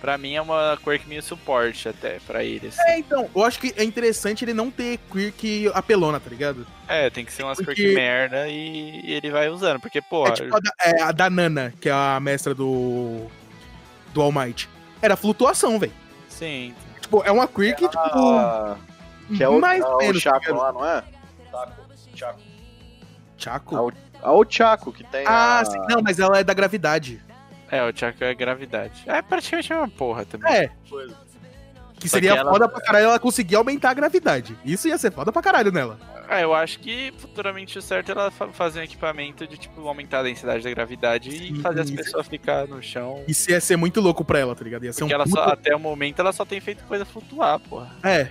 Pra mim é uma quirk meio suporte até, pra ele. Assim. É, então, eu acho que é interessante ele não ter quirk apelona, tá ligado? É, tem que ser umas Porque- quirk merda e, e ele vai usando, porque, pô, É tipo a da, é, a da Nana, que é a mestra do. do All Might. Era flutuação, velho. sim. Tipo, é uma quirk, tipo. Ah, que é o, mais é o menos, tá Chaco ligado? lá, não é? Chaco. Chaco. Chaco? Ah, o, ah, o Chaco, que tem Ah, a... sim, não, mas ela é da gravidade. É, o Chaco é gravidade. É praticamente a mesma porra também. É. Que Só seria que ela- foda pra caralho ela conseguir aumentar a gravidade. Isso ia ser foda pra caralho nela. É, eu acho que futuramente o certo é ela fa- fazer um equipamento de, tipo, aumentar a densidade da gravidade Sim, e fazer as isso. pessoas ficar no chão. Isso ia ser muito louco pra ela, tá ligado? Ia ser um Porque ela puta- só, até o momento ela só tem feito coisa flutuar, porra. É.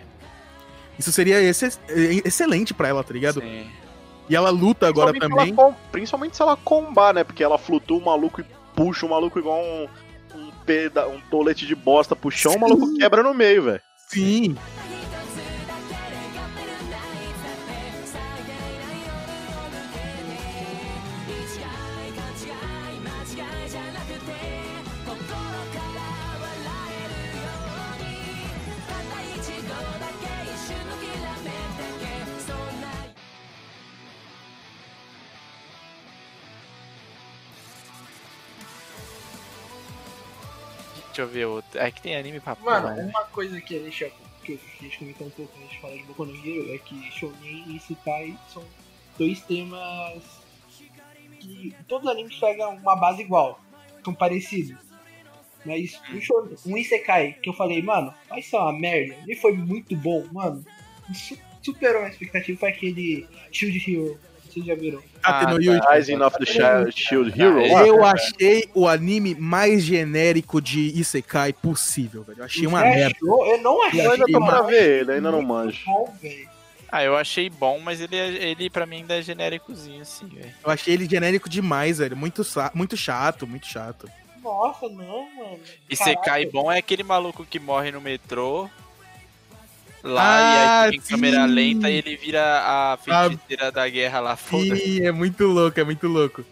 Isso seria exce- excelente pra ela, tá ligado? Sim. E ela luta agora também. se ela com- Principalmente se ela combar, né? Porque ela flutua o maluco e puxa o maluco igual um, um, peda... um tolete de bosta pro chão, o maluco Sim. quebra no meio, velho. Sim. Eu ver outro. É que tem anime pra Mano, porra, né? uma coisa que a gente, que a gente comentou um pouco antes de falar de Boku no Hero é que Shounen e Isekai são dois temas que todos os animes pegam uma base igual, são parecidos. Mas um, Shounen- um Isekai que eu falei, mano, vai ser uma merda, e foi muito bom, mano. su- Superou a expectativa, foi aquele Shield Hero, vocês já viram? Tate no tá. Rising of the Shi- Shield Hero. Ah. Eu achei o anime mais genérico de Isekai possível, velho. Eu achei uma merda. Eu não achei. Eu ainda tô pra ver ele, ainda não manjo. Bom, velho. Ah, eu achei bom, mas ele, é- ele pra mim ainda é genéricozinho, assim, velho. Eu achei ele genérico demais, velho. Muito, muito chato, muito chato. Nossa, não, mano. E Caraca. Sekai bom é aquele maluco que morre no metrô. Lá Ah, e aí tem câmera sim. lenta e ele vira a feiticeira da guerra lá. Sim, é muito louco, é muito louco.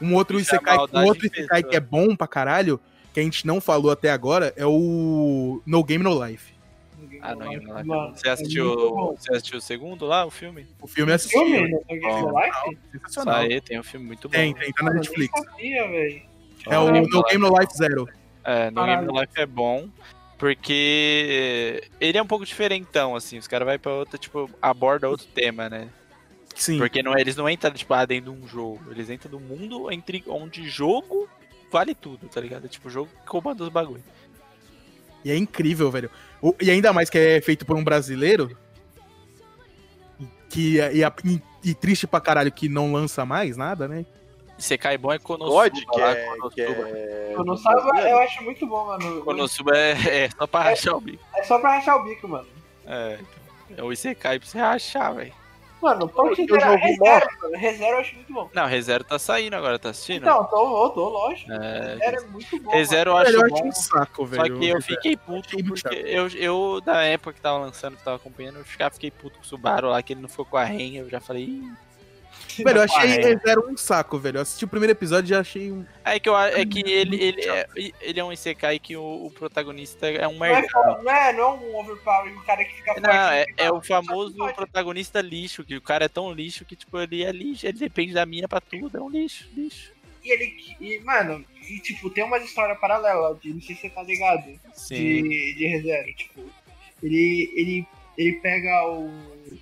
Um outro a Isekai, um outro Isekai que é bom pra caralho, que a gente não falou até agora, é o No Game No Life. Ah, não, não, não. Mano, Você é assistiu, você assistiu o segundo lá, o filme? O filme é assistiu. Filme, né? No Game of Life? Sensacional. Aí, tem um filme muito bom. Tem, tem, tá na Netflix. sabia. É o Game No Game No Life Zero. É, no Caralho. Game of Life é bom, porque ele é um pouco diferentão, assim, os caras vão pra outra, tipo, aborda outro tema, né? Sim. Porque não, eles não entram, tipo, ah, dentro de um jogo, eles entram no mundo entre, onde jogo vale tudo, tá ligado? Tipo, jogo que comanda os bagulho. E é incrível, velho. E ainda mais que é feito por um brasileiro. Que, e, e- e triste pra caralho que não lança mais nada, né? Você cai bom é Konosuba. God, que lá, é. Que Konosuba. é... Eu não saiba, eu acho muito bom, mano. Konosuba é, é só pra rachar o bico. É só pra rachar o bico, mano. É, é o Isekai pra você rachar, velho. Mano, considerar jogo ReZero, mano. ReZero eu acho muito bom. Não, ReZero tá saindo agora, tá assistindo? Então, tô, tô, lógico. É, ReZero é muito bom. ReZero eu acho bom. um saco, Só velho. que eu fiquei puto porque eu, eu, da época que tava lançando, que tava acompanhando, eu fiquei puto com o Subaru lá, que ele não ficou com a Ren, eu já falei, Ih. Velho, eu achei. Zero um saco, velho. Eu assisti o primeiro episódio e já achei um. É que, eu, é que ele, ele, é, ele é um Isekai que o, o protagonista é um é, merda. não, é, não é um overpower, o cara que fica Não, é, forte, é o famoso protagonista lixo, que o cara é tão lixo que, tipo, ele é lixo, ele depende da mina pra tudo, é um lixo, lixo. E ele, e, mano, e, tipo, tem umas histórias paralelas, de, não sei se você tá ligado, Sim. de, de ReZero, tipo, ele, ele, ele pega o,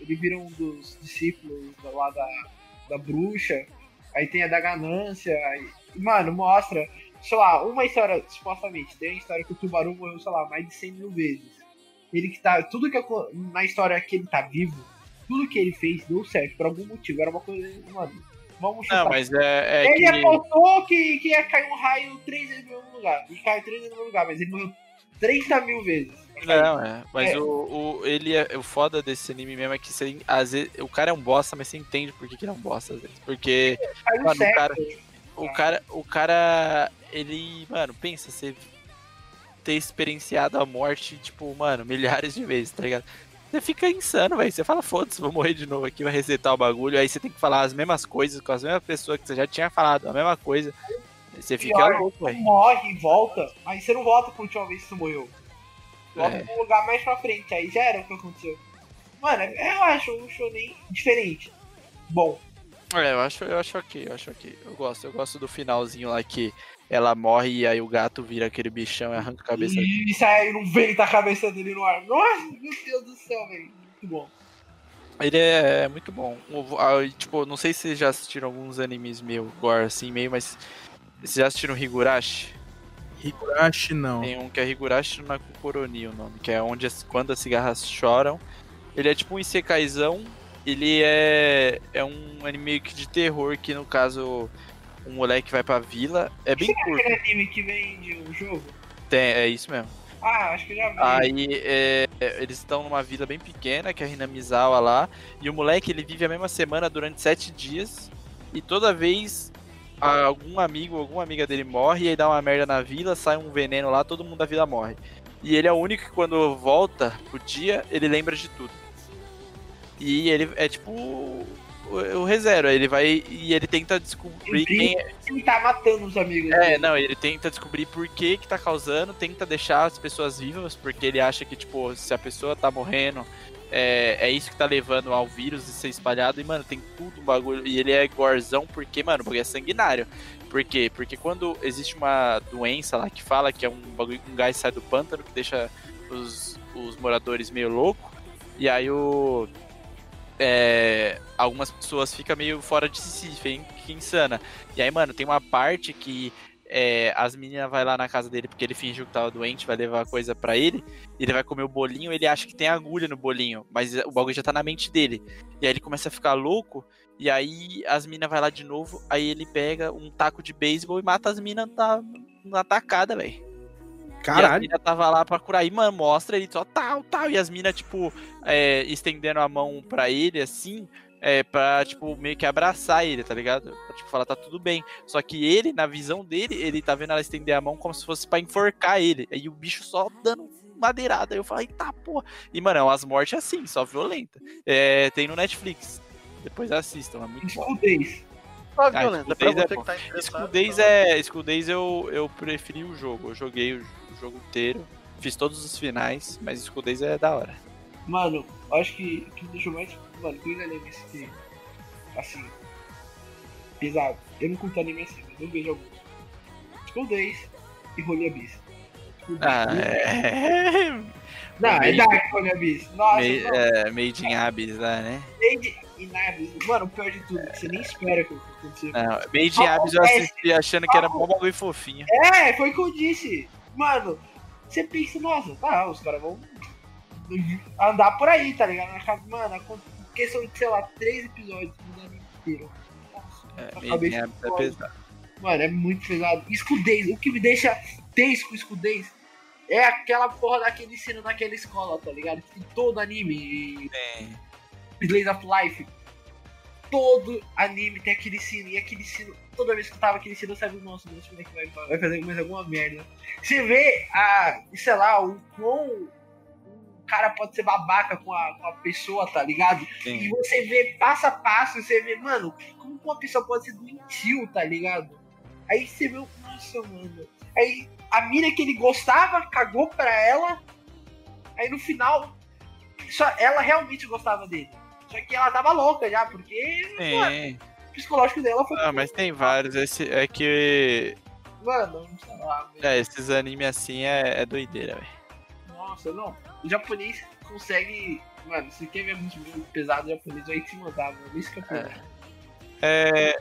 ele vira um dos discípulos lá da, da bruxa, aí tem a da ganância, aí, mano, mostra, sei lá, uma história, supostamente, tem a história que o tubarão morreu, sei lá, mais de 100 mil vezes. Ele que tá, tudo que na história que ele tá vivo, tudo que ele fez deu certo, por algum motivo, era uma coisa, mano, vamos chutar. Não, mas é, é Ele que... apontou que, que ia cair um raio três vezes no mesmo lugar. E caiu três vezes no mesmo lugar, mas ele morreu 30 mil vezes. Não, é. Mas É. O, o, ele é, o foda desse anime mesmo é que você, às vezes, o cara é um bosta, mas você entende por que, que ele é um bosta às vezes. Porque Mano, o cara- o cara, o cara, ele, mano, pensa, você ter experienciado a morte, tipo, mano, milhares de vezes, tá ligado? Você fica insano, velho. Você fala, foda-se, vou morrer de novo aqui, vai resetar o bagulho. Aí você tem que falar as mesmas coisas com as mesmas pessoas que você já tinha falado, a mesma coisa. Aí Você fica Pior, louco, velho. morre e volta, mas você não volta pra última vez que você morreu. Volta É. pra um lugar mais pra frente, aí já era o que aconteceu. Mano, eu acho um shonen diferente. Bom, É, eu acho, eu acho ok, eu acho ok. Eu gosto, eu gosto do finalzinho lá que ela morre e aí o gato vira aquele bichão e arranca a cabeça dele. e sai um vento a cabeça dele no ar. Nossa, meu Deus do céu, velho. Muito bom. Ele é muito bom. Tipo, não sei se vocês já assistiram alguns animes meio gore assim, meio, mas. Vocês já assistiram Higurashi? Higurashi, não. Tem um que é Higurashi no Nakukoroni o nome, que é onde as, quando as cigarras choram. Ele é tipo um Isekaizão. Ele é, é um anime de terror, que no caso um moleque vai pra vila. É bem curto. Aquele anime que vem de um jogo? Tem, é isso mesmo. Ah, acho que eu já vi. Aí é, eles estão numa vila bem pequena, que é a Hinamizawa lá, e o moleque ele vive a mesma semana durante sete dias, e toda vez algum amigo, alguma amiga dele morre, e aí dá uma merda na vila, sai um veneno lá, todo mundo da vila morre. E ele é o único que quando volta pro dia, ele lembra de tudo. E ele é tipo o, ReZero, ele vai e ele tenta descobrir quem é, Ele tá matando os amigos. é, não, ele tenta descobrir por que que tá causando, tenta deixar as pessoas vivas, porque ele acha que, tipo, se a pessoa tá morrendo, é, é isso que tá levando ao vírus de ser espalhado. E, mano, tem tudo um bagulho. E ele é gorzão porque, mano, bagulho é sanguinário. Por quê? Porque quando existe uma doença lá que fala que é um bagulho que um gás sai do pântano que deixa os, os moradores meio loucos, e aí o. é, algumas pessoas ficam meio fora de si, fica insana. E aí, mano, tem uma parte que é, as meninas vai lá na casa dele porque ele fingiu que tava doente, vai levar coisa pra ele, ele vai comer o bolinho, ele acha que tem agulha no bolinho, mas o bagulho já tá na mente dele. E aí ele começa a ficar louco, e aí as minas vai lá de novo, aí ele pega um taco de beisebol e mata as minas na, na tacada, velho. E a Caralho. tava lá pra curar. E, mano, mostra ele só tal, tal. E as minas, tipo, é, estendendo a mão pra ele, assim, é, pra, tipo, meio que abraçar ele, tá ligado? Pra, tipo, falar, tá tudo bem. Só que ele, na visão dele, ele tá vendo ela estender a mão como se fosse pra enforcar ele. Aí o bicho só dando madeirada. Aí eu falei, tá, porra. E, mano, é umas mortes assim, só violenta. É, tem no Netflix. Depois assistam, é muito bom. Escudez. Só Ah, violenta, Days é bom. tá interessado. Skull Days é. Days eu, eu preferi o jogo. Eu joguei o, o jogo inteiro. Fiz todos os finais, mas Skull Days é da hora. Mano, eu acho que o que me deixou mais. Mano, dois animes que. Assim. Pesado. Eu não curto anime assim, mas eu vejo alguns. Skull Days e Holy Abyss. Days. Ah, é. Não, é Dark Holy Abyss. Nossa, Made, não, é, made in Abyss lá, né? Made in Abyss. Mano, o pior de tudo, você nem espera que aconteça. Não, Made in Abyss eu assisti achando que era mó bagulho fofinho. É, foi o que eu disse. Mano, você pensa, nossa, tá, os caras vão andar por aí, tá ligado? Mano, questão de, sei lá, três episódios do anime inteiro. Nossa, É, cabeça é pesado. Mano, é muito pesado. Escudez, o que me deixa tenso com escudez é aquela porra daquele ensino daquela escola, tá ligado? Que tem todo anime. É. Blaze of Life. Todo anime tem aquele sino. E aquele sino, toda vez que eu tava aquele sino, eu sabia, nossa, meu moleque vai, vai fazer mais alguma merda. Você vê a, sei lá, o quão cara pode ser babaca com a, com a pessoa, tá ligado? E Sim. você vê passo a passo, você vê, mano, como uma pessoa pode ser doentio, tá ligado? Aí você vê, nossa, mano. Aí a mina que ele gostava cagou pra ela. Aí no final, só ela realmente gostava dele. Só que ela tava louca já, porque mano, o psicológico dela foi. Ah, mas tem vários. Esse é que. Mano, não sei lá, velho. É, esses animes assim é, é doideira, velho. Nossa, não. O japonês consegue. Mano, se quer ver muito pesado, o japonês vai te mandar, mano. Isso que é. É.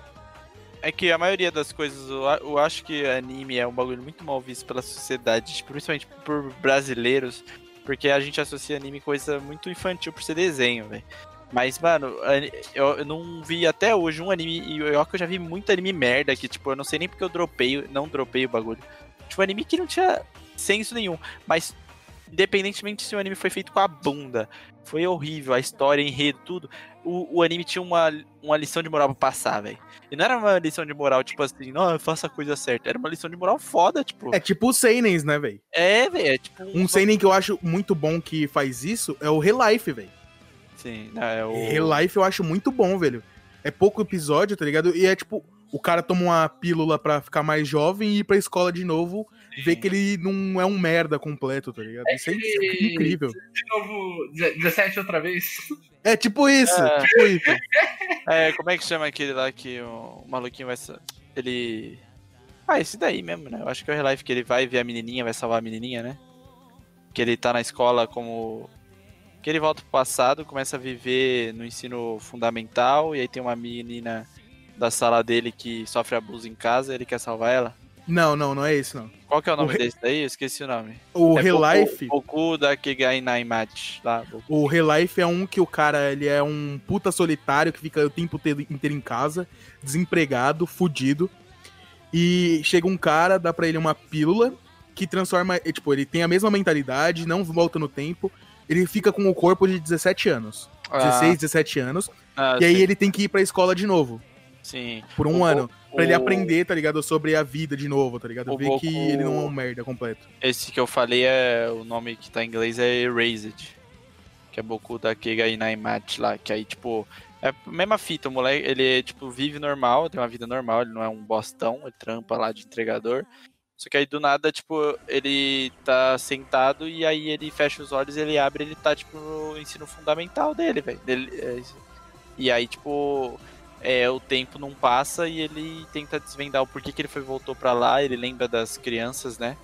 É que a maioria das coisas, eu, acho que anime é um bagulho muito mal visto pela sociedade, tipo, principalmente por brasileiros, porque a gente associa anime coisa muito infantil por ser desenho, velho. Mas, mano, eu, eu não vi até hoje um anime, e eu, que eu já vi muito anime merda, que, tipo, eu não sei nem porque eu dropei, não dropei o bagulho. Tipo, anime que não tinha senso nenhum, mas independentemente se o anime foi feito com a bunda, foi horrível, a história, enredo, tudo, o, o anime tinha uma, uma lição de moral pra passar, velho. E não era uma lição de moral, tipo assim, não, faça a coisa certa. Era uma lição de moral foda, tipo. É tipo o Seinens, né, velho? É, velho, é tipo. Um Seinen que eu acho muito bom que faz isso é o Relife, velho. Sim, não, é o. Relife eu acho muito bom, velho. É pouco episódio, tá ligado? E é tipo, o cara toma uma pílula pra ficar mais jovem e ir pra escola de novo, ver que ele não é um merda completo, tá ligado? Isso é que- incrível. De novo, 17 outra vez. É tipo isso, É. tipo isso. É, como é que chama aquele lá que o, o maluquinho vai. Ele. Ah, esse daí mesmo, né? Eu acho que é o Relife que ele vai ver a menininha, vai salvar a menininha, né? Que ele tá na escola como. Que ele volta pro passado, começa a viver no ensino fundamental, e aí tem uma menina da sala dele que sofre abuso em casa, ele quer salvar ela. Não, não, não é esse, não. Qual que é o nome O desse daí? Eu esqueci o nome. O é Relife, Boku, Boku da. Lá, Boku. o Relife é um que o cara, ele é um puta solitário que fica o tempo te- inteiro em casa, desempregado, fudido. E chega um cara, dá pra ele uma pílula que transforma, tipo, ele tem a mesma mentalidade, não volta no tempo. Ele fica com o corpo de 17 anos. 16, 17 anos. Ah, e aí sim, ele tem que ir pra escola de novo, sim. por um O- ano. Pra ele o- aprender, tá ligado? Sobre a vida de novo, tá ligado? o Ver Boku- que ele não é um merda completo. Esse que eu falei é o nome que tá em inglês é Erased. Que é Boku da Kegai Naimachi lá. Que aí, tipo, é a mesma fita. O moleque, ele, tipo, vive normal, tem uma vida normal, ele não é um bostão, ele trampa lá de entregador. Só que aí do nada, tipo, ele tá sentado e aí ele fecha os olhos, ele abre, ele tá, tipo, no ensino fundamental dele, velho. É, E aí, tipo, é, o tempo não passa e ele tenta desvendar o porquê que ele foi voltou pra lá, ele lembra das crianças, né?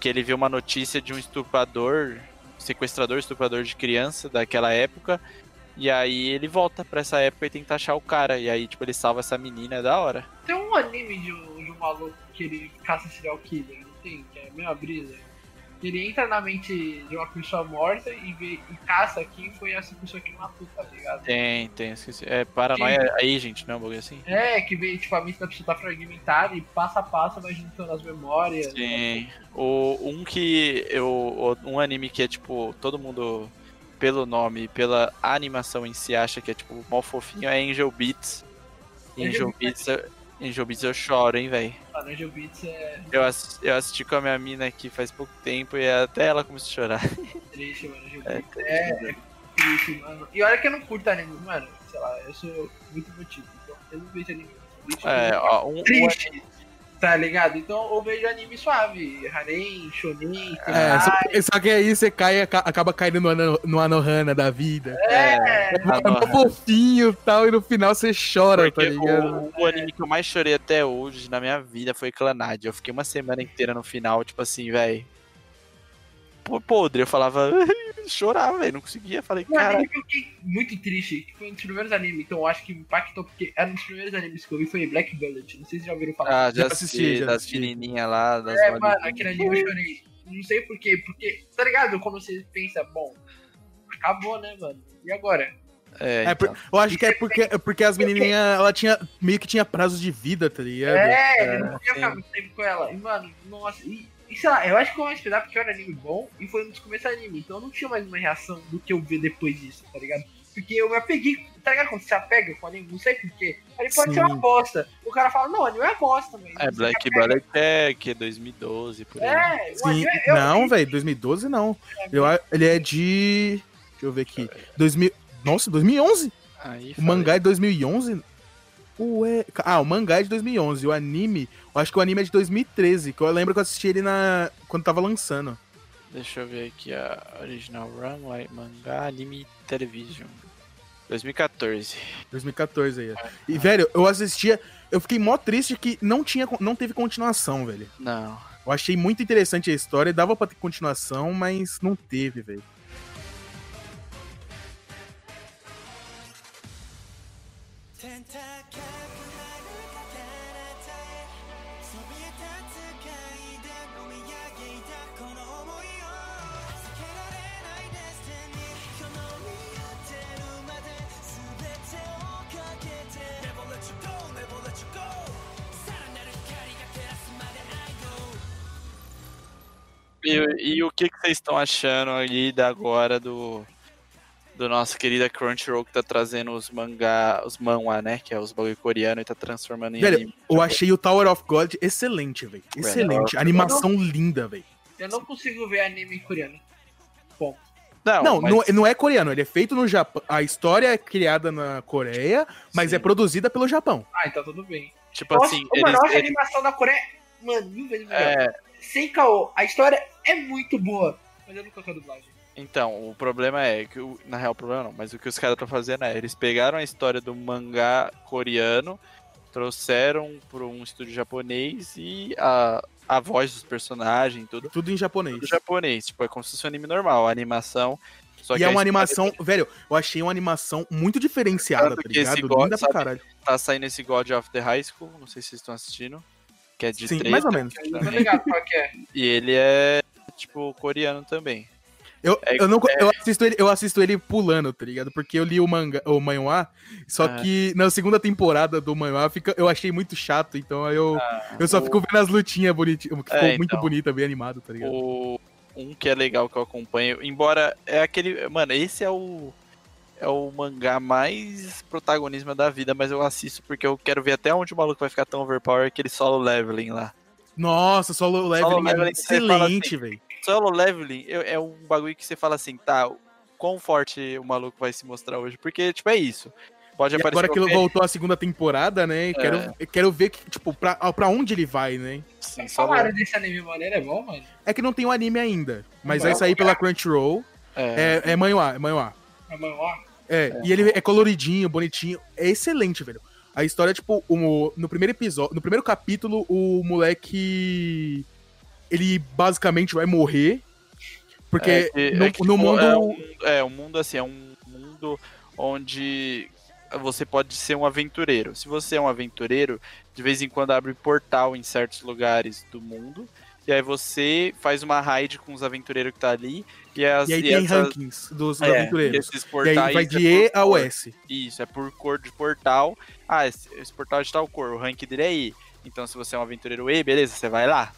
Que ele viu uma notícia de um estuprador, sequestrador, estuprador de criança daquela época. E aí ele volta pra essa época e tenta achar o cara. E aí, tipo, ele salva essa menina, é da hora. Tem um anime de um, de um maluco que ele caça serial killer, não tem? Que é a mesma brisa. Ele entra na mente de uma pessoa morta e, vê, e caça quem foi essa pessoa que matou, tá ligado? Tem, tem, esqueci. É Paranoia aí, gente, não, um bagulho assim? É, que vê, tipo, a mente da pessoa tá fragmentada e passo a passo vai juntando as memórias. Sim. O, um que eu. Um anime que é tipo, todo mundo, pelo nome e pela animação em si, acha que é tipo mó fofinho é Angel Beats. Angel Angel Beats, eu- Angel Beats eu choro, hein, velho. Mano, Angel Beats é Eu, ass- eu assisti com a minha mina aqui faz pouco tempo e até ela começou a chorar. triste, mano. Angel É, é, é triste, mano. E olha que eu não curto anime, mano. Sei lá, eu sou muito emotivo. Então eu não vejo anime triste. É, ó, um, um triste. Tá ligado? Então eu vejo anime suave. Harem, shonen, É, só, só que aí você cai, aca- acaba caindo no, ano- no Anohana da vida. É, É mó fofinho e tal, e no final você chora, tá Porque ligado? o, o anime que eu mais chorei até hoje na minha vida foi Clanad. Eu fiquei uma semana inteira no final, tipo assim, velho. Podre, eu falava, chorava, velho, não conseguia. Falei, Um cara, anime que eu fiquei muito triste, que foi um dos primeiros animes, então eu acho que me impactou, porque era um dos primeiros animes que eu vi, foi Black Bullet. Não sei se já ouviram falar. ah, já Já assisti, já das menininhas lá, das é, mano, aquele anime eu chorei. Não sei porquê, porque, tá ligado? Quando você pensa, bom, acabou, né, mano? E agora? É, É, por- então. eu acho que é porque, é porque as menininhas, ela tinha, meio que tinha prazos de vida, tá ligado? É, ele não podia ficar muito tempo com ela. E, mano, nossa, e, e sei lá, eu acho que eu vou esperar porque era anime bom e foi um dos começos anime. Então eu não tinha mais uma reação do que eu ver depois disso, tá ligado? Porque eu me apeguei, tá ligado? Quando você apega com anime, não sei porquê. Aí pode ser Sim. uma bosta. O cara fala, não, anime é bosta, também. É, Black Bullet é que 2012, por aí. É, o Sim, é- eu- não, velho, 2012 não. Eu, a- ele é de. Deixa eu ver aqui. 2000, nossa, 2011? Aí, O falei. mangá é de 2011? Ué. Ah, o mangá é de 2011. O anime. Eu acho que o anime é de 2013. Que eu lembro que eu assisti ele na. Quando tava lançando. Deixa eu ver aqui a original run, like, mangá, anime, television. 2014. 2014 aí. ó. E, velho, eu assistia. Eu fiquei mó triste que não, tinha, não teve continuação, velho. Não. Eu achei muito interessante a história. Dava pra ter continuação, mas não teve, velho. E, e o que, que vocês estão achando aí da agora do, do nosso querida Crunchyroll que tá trazendo os mangá, os manhwa, né? Que é os bagulho coreano e tá transformando em Velho, anime. eu achei o Tower of God excelente, velho. Excelente. Animação linda, velho. Eu não consigo ver anime coreano. Ponto. Não, Não, mas- não, não é coreano, ele é feito no Japão. A história é criada na Coreia, mas Sim. é produzida pelo Japão. Ah, então tudo bem. tipo Nossa, assim, mano, eles, a eles- animação da Coreia, mano, mil vezes melhor. é, Sem caô, a história é muito boa. Mas eu não coloquei a dublagem. Então, o problema é que, na real, o problema não, mas o que os caras estão fazendo é, eles pegaram a história do mangá coreano, trouxeram para um estúdio japonês e a, a voz dos personagens tudo Tudo em japonês. do japonês. Tipo, é como se fosse um anime normal, a animação. Só E que é uma animação, velho, eu achei uma animação muito diferenciada, tá esse ligado? God, Linda pra sabe? caralho. Tá saindo esse God of the High School, não sei se vocês estão assistindo, que é de Sim, treta, mais ou menos. Eu não tô ligado qual que é. E ele é, tipo, coreano também. Eu, É- eu, não, eu, assisto ele, eu assisto ele pulando, tá ligado? Porque eu li o manga, o manhwa, só Ah. que na segunda temporada do manhwa fica, eu achei muito chato, então eu, eu só o- fico vendo as lutinhas bonitinhas, que É, ficou muito então. bonita, bem animado, tá ligado? O, um que é legal que eu acompanho, embora é aquele. Mano, esse é o. É o mangá mais protagonismo da vida, mas eu assisto porque eu quero ver até onde o maluco vai ficar tão overpower aquele solo leveling lá. Nossa, solo leveling é leveling, fala excelente, assim, velho. Solo leveling é é um bagulho que você fala assim, tá, quão forte o maluco vai se mostrar hoje. Porque, tipo, é isso. Pode E aparecer agora que ele voltou a segunda temporada, né? Quero, É. eu quero ver, que, tipo, pra, pra onde ele vai, né? Sim, solo- Falaram desse anime maneiro, é bom, mano? É que não tem o anime ainda, mas Vai vai sair pela Crunchyroll. é. É, é manhwa, é manhwa. É manhwa? É, e ele é coloridinho, bonitinho. É excelente, velho. A história, tipo, o- no primeiro episódio, no primeiro capítulo, o moleque. Ele basicamente vai morrer. Porque É que- no, é que, no tipo, mundo. É um, é um mundo assim, é um mundo onde você pode ser um aventureiro. Se você é um aventureiro, de vez em quando abre portal em certos lugares do mundo. E aí você faz uma raid com os aventureiros que tá ali. E, as, E aí e tem essas- rankings dos, é, aventureiros. e E aí vai é de E a cor. S. Isso, é por cor de portal. Ah, esse, esse portal é de tal cor, o rank dele é E. Então, se você é um aventureiro E, beleza, você vai lá.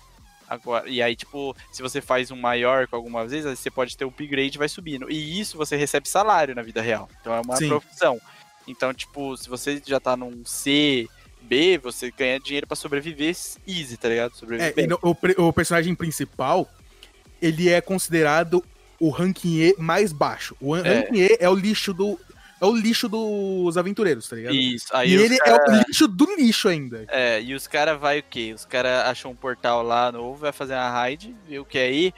Agora, e aí, tipo, se você faz um maior com algumas vezes, aí você pode ter o upgrade e vai subindo. E isso você recebe salário na vida real. Então é uma Sim. profissão. Então, tipo, se você já tá num C, B, você ganha dinheiro pra sobreviver easy, tá ligado? É, Sobreviver. e no- o, o personagem principal, ele é considerado o ranking E mais baixo. O É. ranking E é o lixo do. É o lixo dos aventureiros, tá ligado? Isso. Aí e ele cara- é o lixo do lixo ainda. É, e os caras vai o quê? Os caras acham um portal lá novo, vai fazer uma raid, ver o que é aí.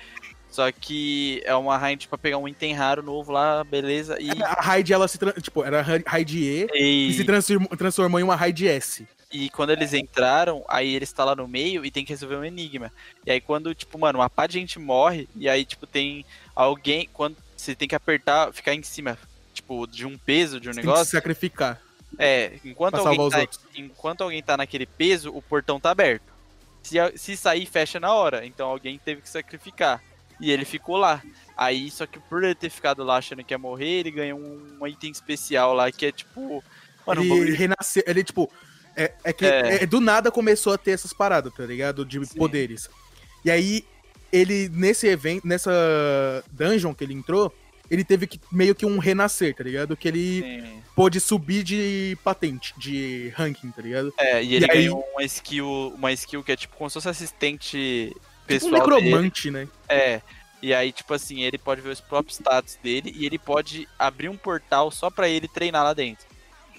Só que é uma raid pra pegar um item raro novo lá, beleza. E, A raid, ela se. Tipo, era ra- raid E e, se e, transformou, transformou em uma raid S. e quando eles entraram, aí eles estão lá no meio e tem que resolver um enigma. E aí quando, tipo, mano, uma pá de gente morre, e aí, tipo, tem alguém. Quando você tem que apertar, ficar em cima, tipo, de um peso de um Tem que se negócio. sacrificar. É, enquanto alguém, tá, enquanto alguém tá naquele peso, o portão tá aberto. Se, se sair, fecha na hora. Então alguém teve que sacrificar. E ele ficou lá. Aí, só que por ele ter ficado lá achando que ia morrer, ele ganhou um, um item especial lá que é tipo. Mano, um ele bagulho- renasceu. Ele, tipo. É, é que É. é, do nada começou a ter essas paradas, tá ligado? De Sim. poderes. E aí, ele, nesse evento, nessa dungeon que ele entrou, ele teve que meio que um renascer, tá ligado? Que ele Sim. pôde subir de patente, de ranking, tá ligado? É, e ele E aí- ganhou uma skill, uma skill que é tipo como se fosse assistente Tipo um pessoal dele. necromante, né? É. E aí, tipo assim, ele pode ver os próprios status dele e ele pode abrir um portal só pra ele treinar lá dentro.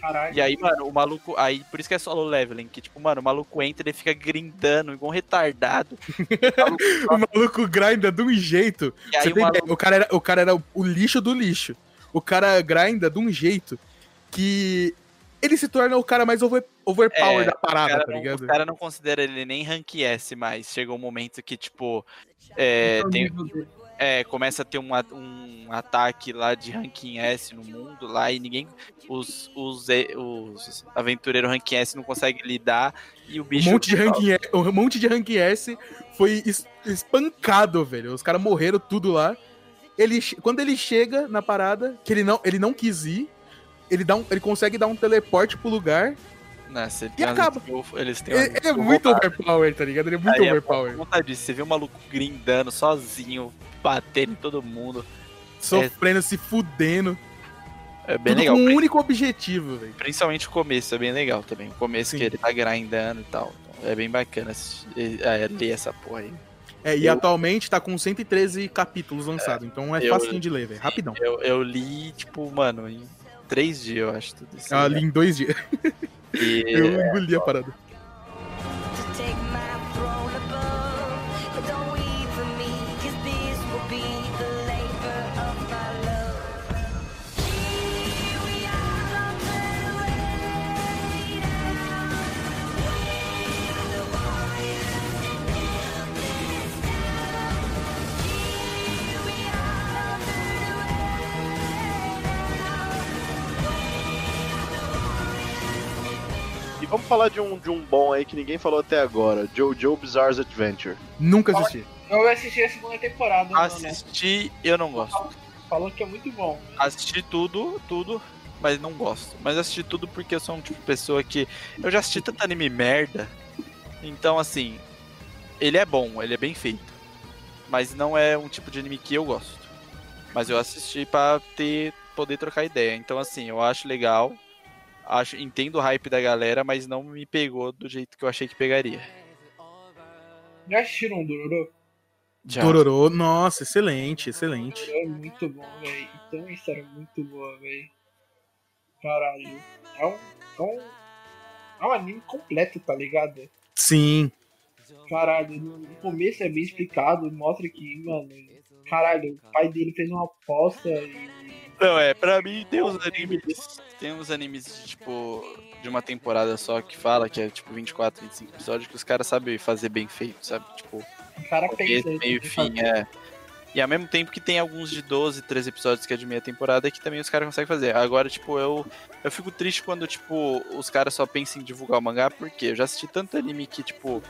Caralho. E aí, mano, o maluco. Aí, por isso que é solo leveling, que, tipo, mano, o maluco entra e ele fica grindando, igual um retardado. O maluco grinda de um jeito. E aí Você o tem maluco. ideia? O cara, era, o cara era o- o lixo do lixo. O cara grinda de um jeito que ele se torna o cara mais over, overpower É, da O parada, tá não, ligado? o cara não considera ele nem rank S, mas chega um momento que, tipo, é, Então, tem. É, começa a ter um, a- um ataque lá de ranking S no mundo lá e ninguém. Os, os, os aventureiros ranking S não conseguem lidar e o Um bicho. monte de ranking, E- um monte de ranking S foi es- espancado, velho. Os caras morreram tudo lá. Ele, quando ele chega na parada, que ele não, ele não quis ir, ele, dá um, ele consegue dar um teleporte pro lugar Né, você E acaba. Eles têm Ele, ele é skill muito roubada. overpower, tá ligado? Ele é muito Aí é overpower. Vontade disso. Você vê o maluco grindando sozinho, batendo em todo mundo. Sofrendo, se fudendo. É bem tudo legal. com um único objetivo, velho. Principalmente o começo, é bem legal também. O começo Sim. que ele tá grindando e tal. Então, é bem bacana é, ler essa porra aí. É, e Eu- atualmente tá com 113 capítulos lançados, então é eu- facinho de ler, velho. Rapidão. Eu, eu li, tipo, mano, em três dias, eu acho. Tudo isso. Eu li em dois dias. E, Eu engoli a parada. Vamos falar de um, de um bom aí que ninguém falou até agora: JoJo Bizarre's Adventure. Nunca assisti. Eu assisti a segunda temporada. né? Assisti, eu não gosto. Falou que é muito bom. Assisti tudo, tudo, mas não gosto. Mas assisti tudo porque eu sou um tipo de pessoa que. Eu já assisti tanto anime merda. Então, assim. Ele é bom, ele é bem feito. Mas não é um tipo de anime que eu gosto. Mas eu assisti pra ter, poder trocar ideia. Então, assim, eu acho legal. Acho, entendo o hype da galera, mas não me pegou do jeito que eu achei que pegaria. Já assistiram um Dororo? Já. Dororô, nossa, excelente, excelente. É muito bom, velho. Tem uma história muito boa, velho. Caralho. É um, é um. É um anime completo, tá ligado? Sim. Caralho, no no começo é bem explicado, mostra que, mano. Caralho, o pai dele fez uma aposta e. Não, é, pra mim tem uns animes. Tem uns animes, tipo, de uma temporada só que fala que é tipo 24, 25 episódios, que os caras sabem fazer bem feito, sabe? Tipo, O cara pensa. meio fim, é. E ao mesmo tempo que tem alguns de 12, 13 episódios que é de meia temporada que também os caras conseguem fazer. Agora, tipo, eu, eu fico triste quando, tipo, os caras só pensam em divulgar o mangá, porque eu já assisti tanto anime que, tipo.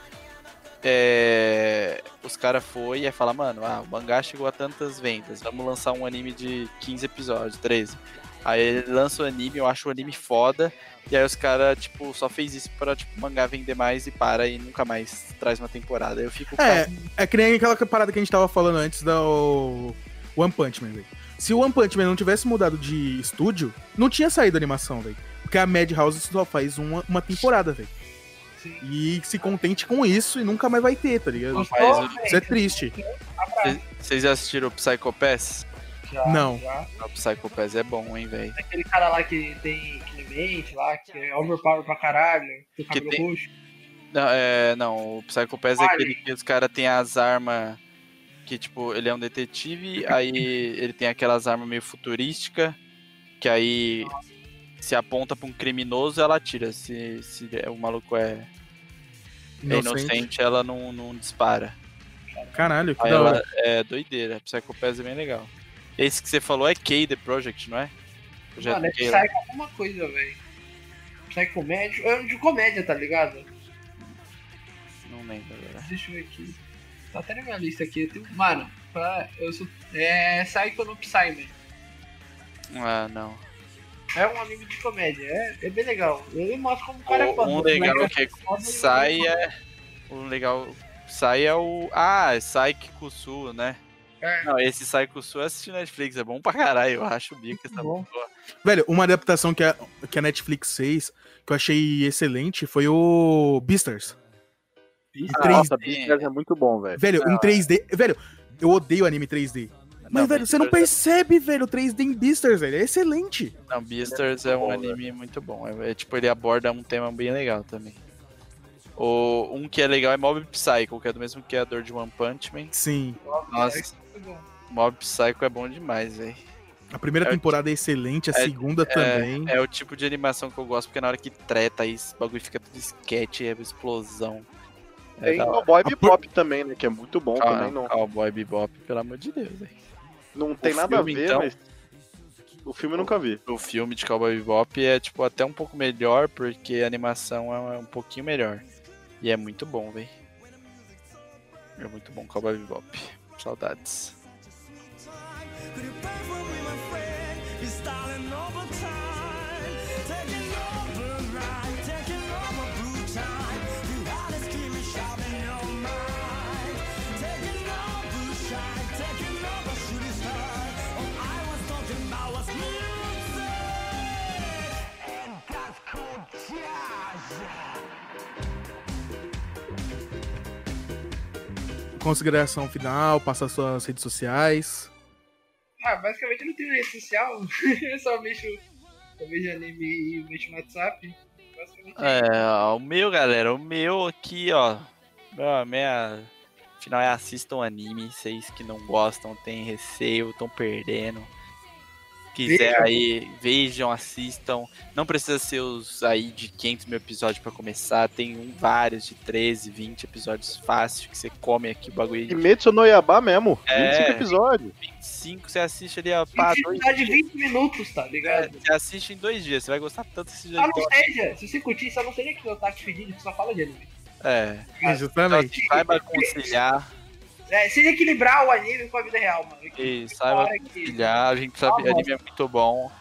É, os caras foi e aí fala, mano, ah, o mangá chegou a tantas vendas, vamos lançar um anime de 15 episódios, 13. Aí ele lança o anime, eu acho o anime foda, e aí os caras, tipo, só fez isso pra, tipo, o mangá vender mais e para e nunca mais traz uma temporada. Eu fico, É, é que nem aquela parada que a gente tava falando antes do One Punch Man, velho. Se o One Punch Man não tivesse mudado de estúdio, não tinha saído a animação, velho. Porque a Madhouse só faz uma, uma temporada, velho. Sim. E se contente com isso e nunca mais vai ter, tá ligado? Velho? Isso é triste. Vocês já assistiram o Psycho Pass? Já, Não. já. O Psycho Pass é bom, hein, velho. Aquele cara lá que tem que mente lá, que é overpower pra caralho, tem cabelo tem- roxo. Não, é, não, o Psycho Pass é aquele que os caras têm as armas que, tipo, ele é um detetive, aí ele tem aquelas armas meio futurísticas, que aí se aponta pra um criminoso, ela atira. Se, se o maluco é, é inocente, ela não, não dispara. Caralho, que Aí da ela hora. é doideira, Psycho Pass é bem legal. Esse que você falou é K The Project, não é? Projeto Mano, é lá. Psycho alguma coisa, velho. Psycho comédia. É um de comédia, tá ligado? Não lembro agora. Deixa eu ver aqui. Tá até na minha lista aqui. Eu tenho... Mano, pra... eu sou. É Psycho no Psyman. Ah, não. É um anime de comédia. É, é bem legal. Ele mostra como o cara é O- foda. um Como legal é que sai é. O legal. Sai é o. Ah, é Saiki Kusu, né? É. Não, esse Saiki Kusu eu assisti na Netflix, é bom pra caralho, eu acho o bico essa bom. boa. Velho, uma adaptação que a, que a Netflix fez, que eu achei excelente, foi o Beastars. Em Ah, 3D. Nossa, Beastars é muito bom, velho. Velho, em 3D. Velho, eu odeio anime 3D. Mas, velho, você não percebe, velho, o 3D em Beastars, velho. É excelente. Não, Beastars é um bom, anime muito bom. É, é, tipo, ele aborda um tema bem legal também. O, um que é legal é Mob Psycho, que é do mesmo criador de One Punch Man. Sim. Nossa, Psycho é muito bom. Mob Psycho é bom demais, velho. A primeira É temporada é excelente, a é- segunda também. É o tipo de animação que eu gosto, porque na hora que treta aí, esse bagulho fica tudo sketch, é explosão. É Tem da hora. o Boy A Bebop também, né? Que é muito bom Ah, também. Não, Cowboy Bebop, pelo amor de Deus, velho. Não tem O nada filme, a ver, então? mas. O filme eu nunca vi. O filme de Cowboy Bebop é, tipo, até um pouco melhor, porque a animação é um pouquinho melhor. E é muito bom, velho. É muito bom Cowboy Bebop. Saudades. Could you pray for me, my friend? You're starting over time, Consideração final, passa suas redes sociais. Ah, basicamente não tenho rede social. eu só mexo, só vejo anime e mexo no WhatsApp. É, é o meu, galera, o meu aqui, ó. Meu, minha. Afinal, é assistam anime. Vocês que não gostam, têm receio, estão perdendo. Quiser Vejam. aí, vejam, assistam. Não precisa ser os aí de 500 mil episódios pra começar. Tem um, vários de 13, 20 episódios fácil que você come aqui o bagulho. Kimetsu no Yabá mesmo. É. 25 episódios. 25, você assiste ali, ó, pá, dois de 20 minutos, tá É, ligado? você assiste em dois dias, você vai gostar tanto desse Só jogo. não seja, se você curtir, só não seja que o Otaku fedido que só fala de anime. É, É, justamente. saiba conciliar É, seja equilibrar o anime com a vida real, mano. E saiba conciliar. A gente sabe que Ah, anime é muito bom.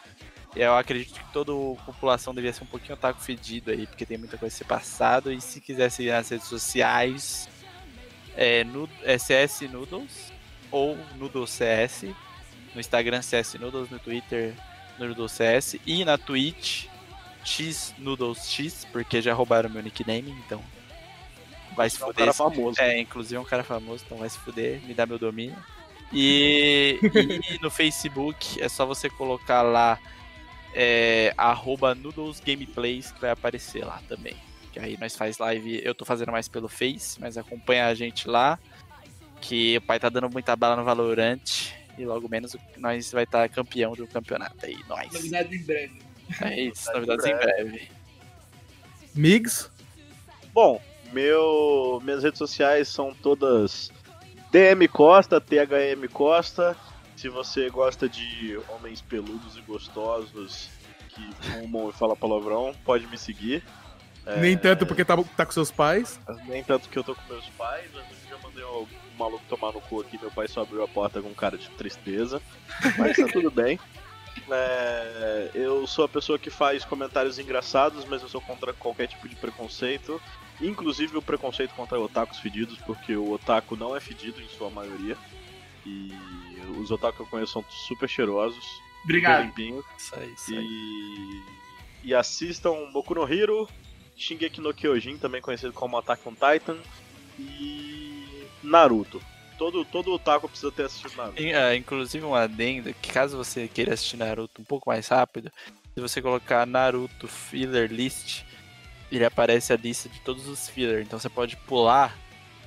Eu acredito que toda a população devia ser um pouquinho otaku fedido aí, porque tem muita coisa a ser passado. E se quiser seguir nas redes sociais, é, nu- é CS Noodles ou Noodles CS. No Instagram CS Noodles, no Twitter Noodles CS e na Twitch X Noodles X, porque já roubaram meu nickname, então vai se É um fuder. cara famoso. É, inclusive é um cara famoso, então vai se fuder, me dá meu domínio. E, e no Facebook é só você colocar lá é, arroba Noodles Gameplays que vai aparecer lá também. Que aí nós faz live, eu tô fazendo mais pelo Face, mas acompanha a gente lá. Que o pai tá dando muita bala no Valorant. E logo menos nós vai estar campeão do campeonato aí, nós. Novidades em breve. É isso, novidades em breve. Migs, Bom, meu, minhas redes sociais são todas DM Costa, THM Costa. Se você gosta de homens peludos e gostosos que fumam e falam palavrão, pode me seguir. É, nem tanto porque tá, tá com seus pais. Nem tanto que eu tô com meus pais, eu já mandei um, um maluco tomar no cu aqui, meu pai só abriu a porta com cara de tristeza. Mas tá tudo bem. É, eu sou a pessoa que faz comentários engraçados, mas eu sou contra qualquer tipo de preconceito. Inclusive o preconceito contra otakus fedidos, porque o otaku não é fedido em sua maioria. E os otakus que eu conheço são super cheirosos, Obrigado. limpinhos. Isso aí, isso aí. E, e assistam Boku no Hero, Shingeki no Kyojin, também conhecido como Attack on Titan, e Naruto. Todo, todo otaku precisa ter assistido Naruto. In- ah, inclusive um adendo, que caso você queira assistir Naruto um pouco mais rápido, se você colocar Naruto Filler List, ele aparece a lista de todos os filler. Então você pode pular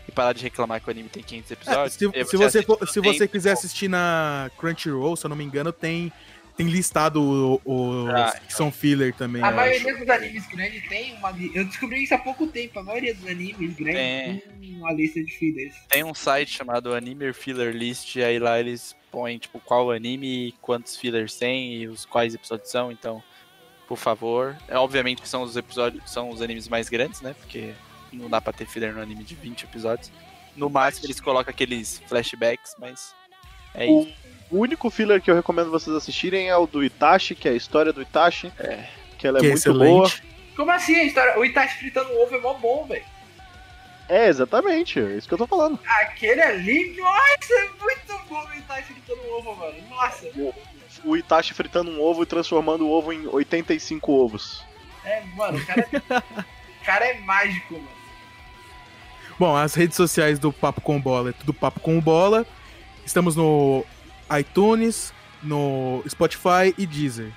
e parar de reclamar que o anime tem 500 É, episódios. se, e aí se você, for- se você quiser assistir na Crunchyroll, se eu não me engano, tem, tem listado o- o- os Ah, que são filler também. A maioria dos animes grandes tem uma Eu descobri isso há pouco tempo. A maioria dos animes grandes Tem. tem uma lista de fillers. Tem um site chamado Anime Filler List, e aí lá eles põem tipo qual anime, quantos fillers tem e os quais episódios são, então, por favor. É, obviamente que são os episódios, são os animes mais grandes, né? Porque não dá pra ter filler no anime de 20 episódios. No máximo eles colocam aqueles flashbacks, mas é O, isso. o único filler que eu recomendo vocês assistirem é o do Itachi, que é a história do Itachi. É. Que ela é que é muito boa. excelente. Como assim a história? O Itachi fritando ovo é mó bom, velho. É, exatamente, é isso que eu tô falando. Aquele ali, nossa, é muito bom o Itachi fritando ovo, mano. Nossa. O Itachi fritando um ovo e transformando o ovo em 85 ovos. É, mano, o cara, o cara é mágico, mano. Bom, as redes sociais do Papo com Bola é tudo Papo com Bola. Estamos no iTunes, no Spotify e Deezer.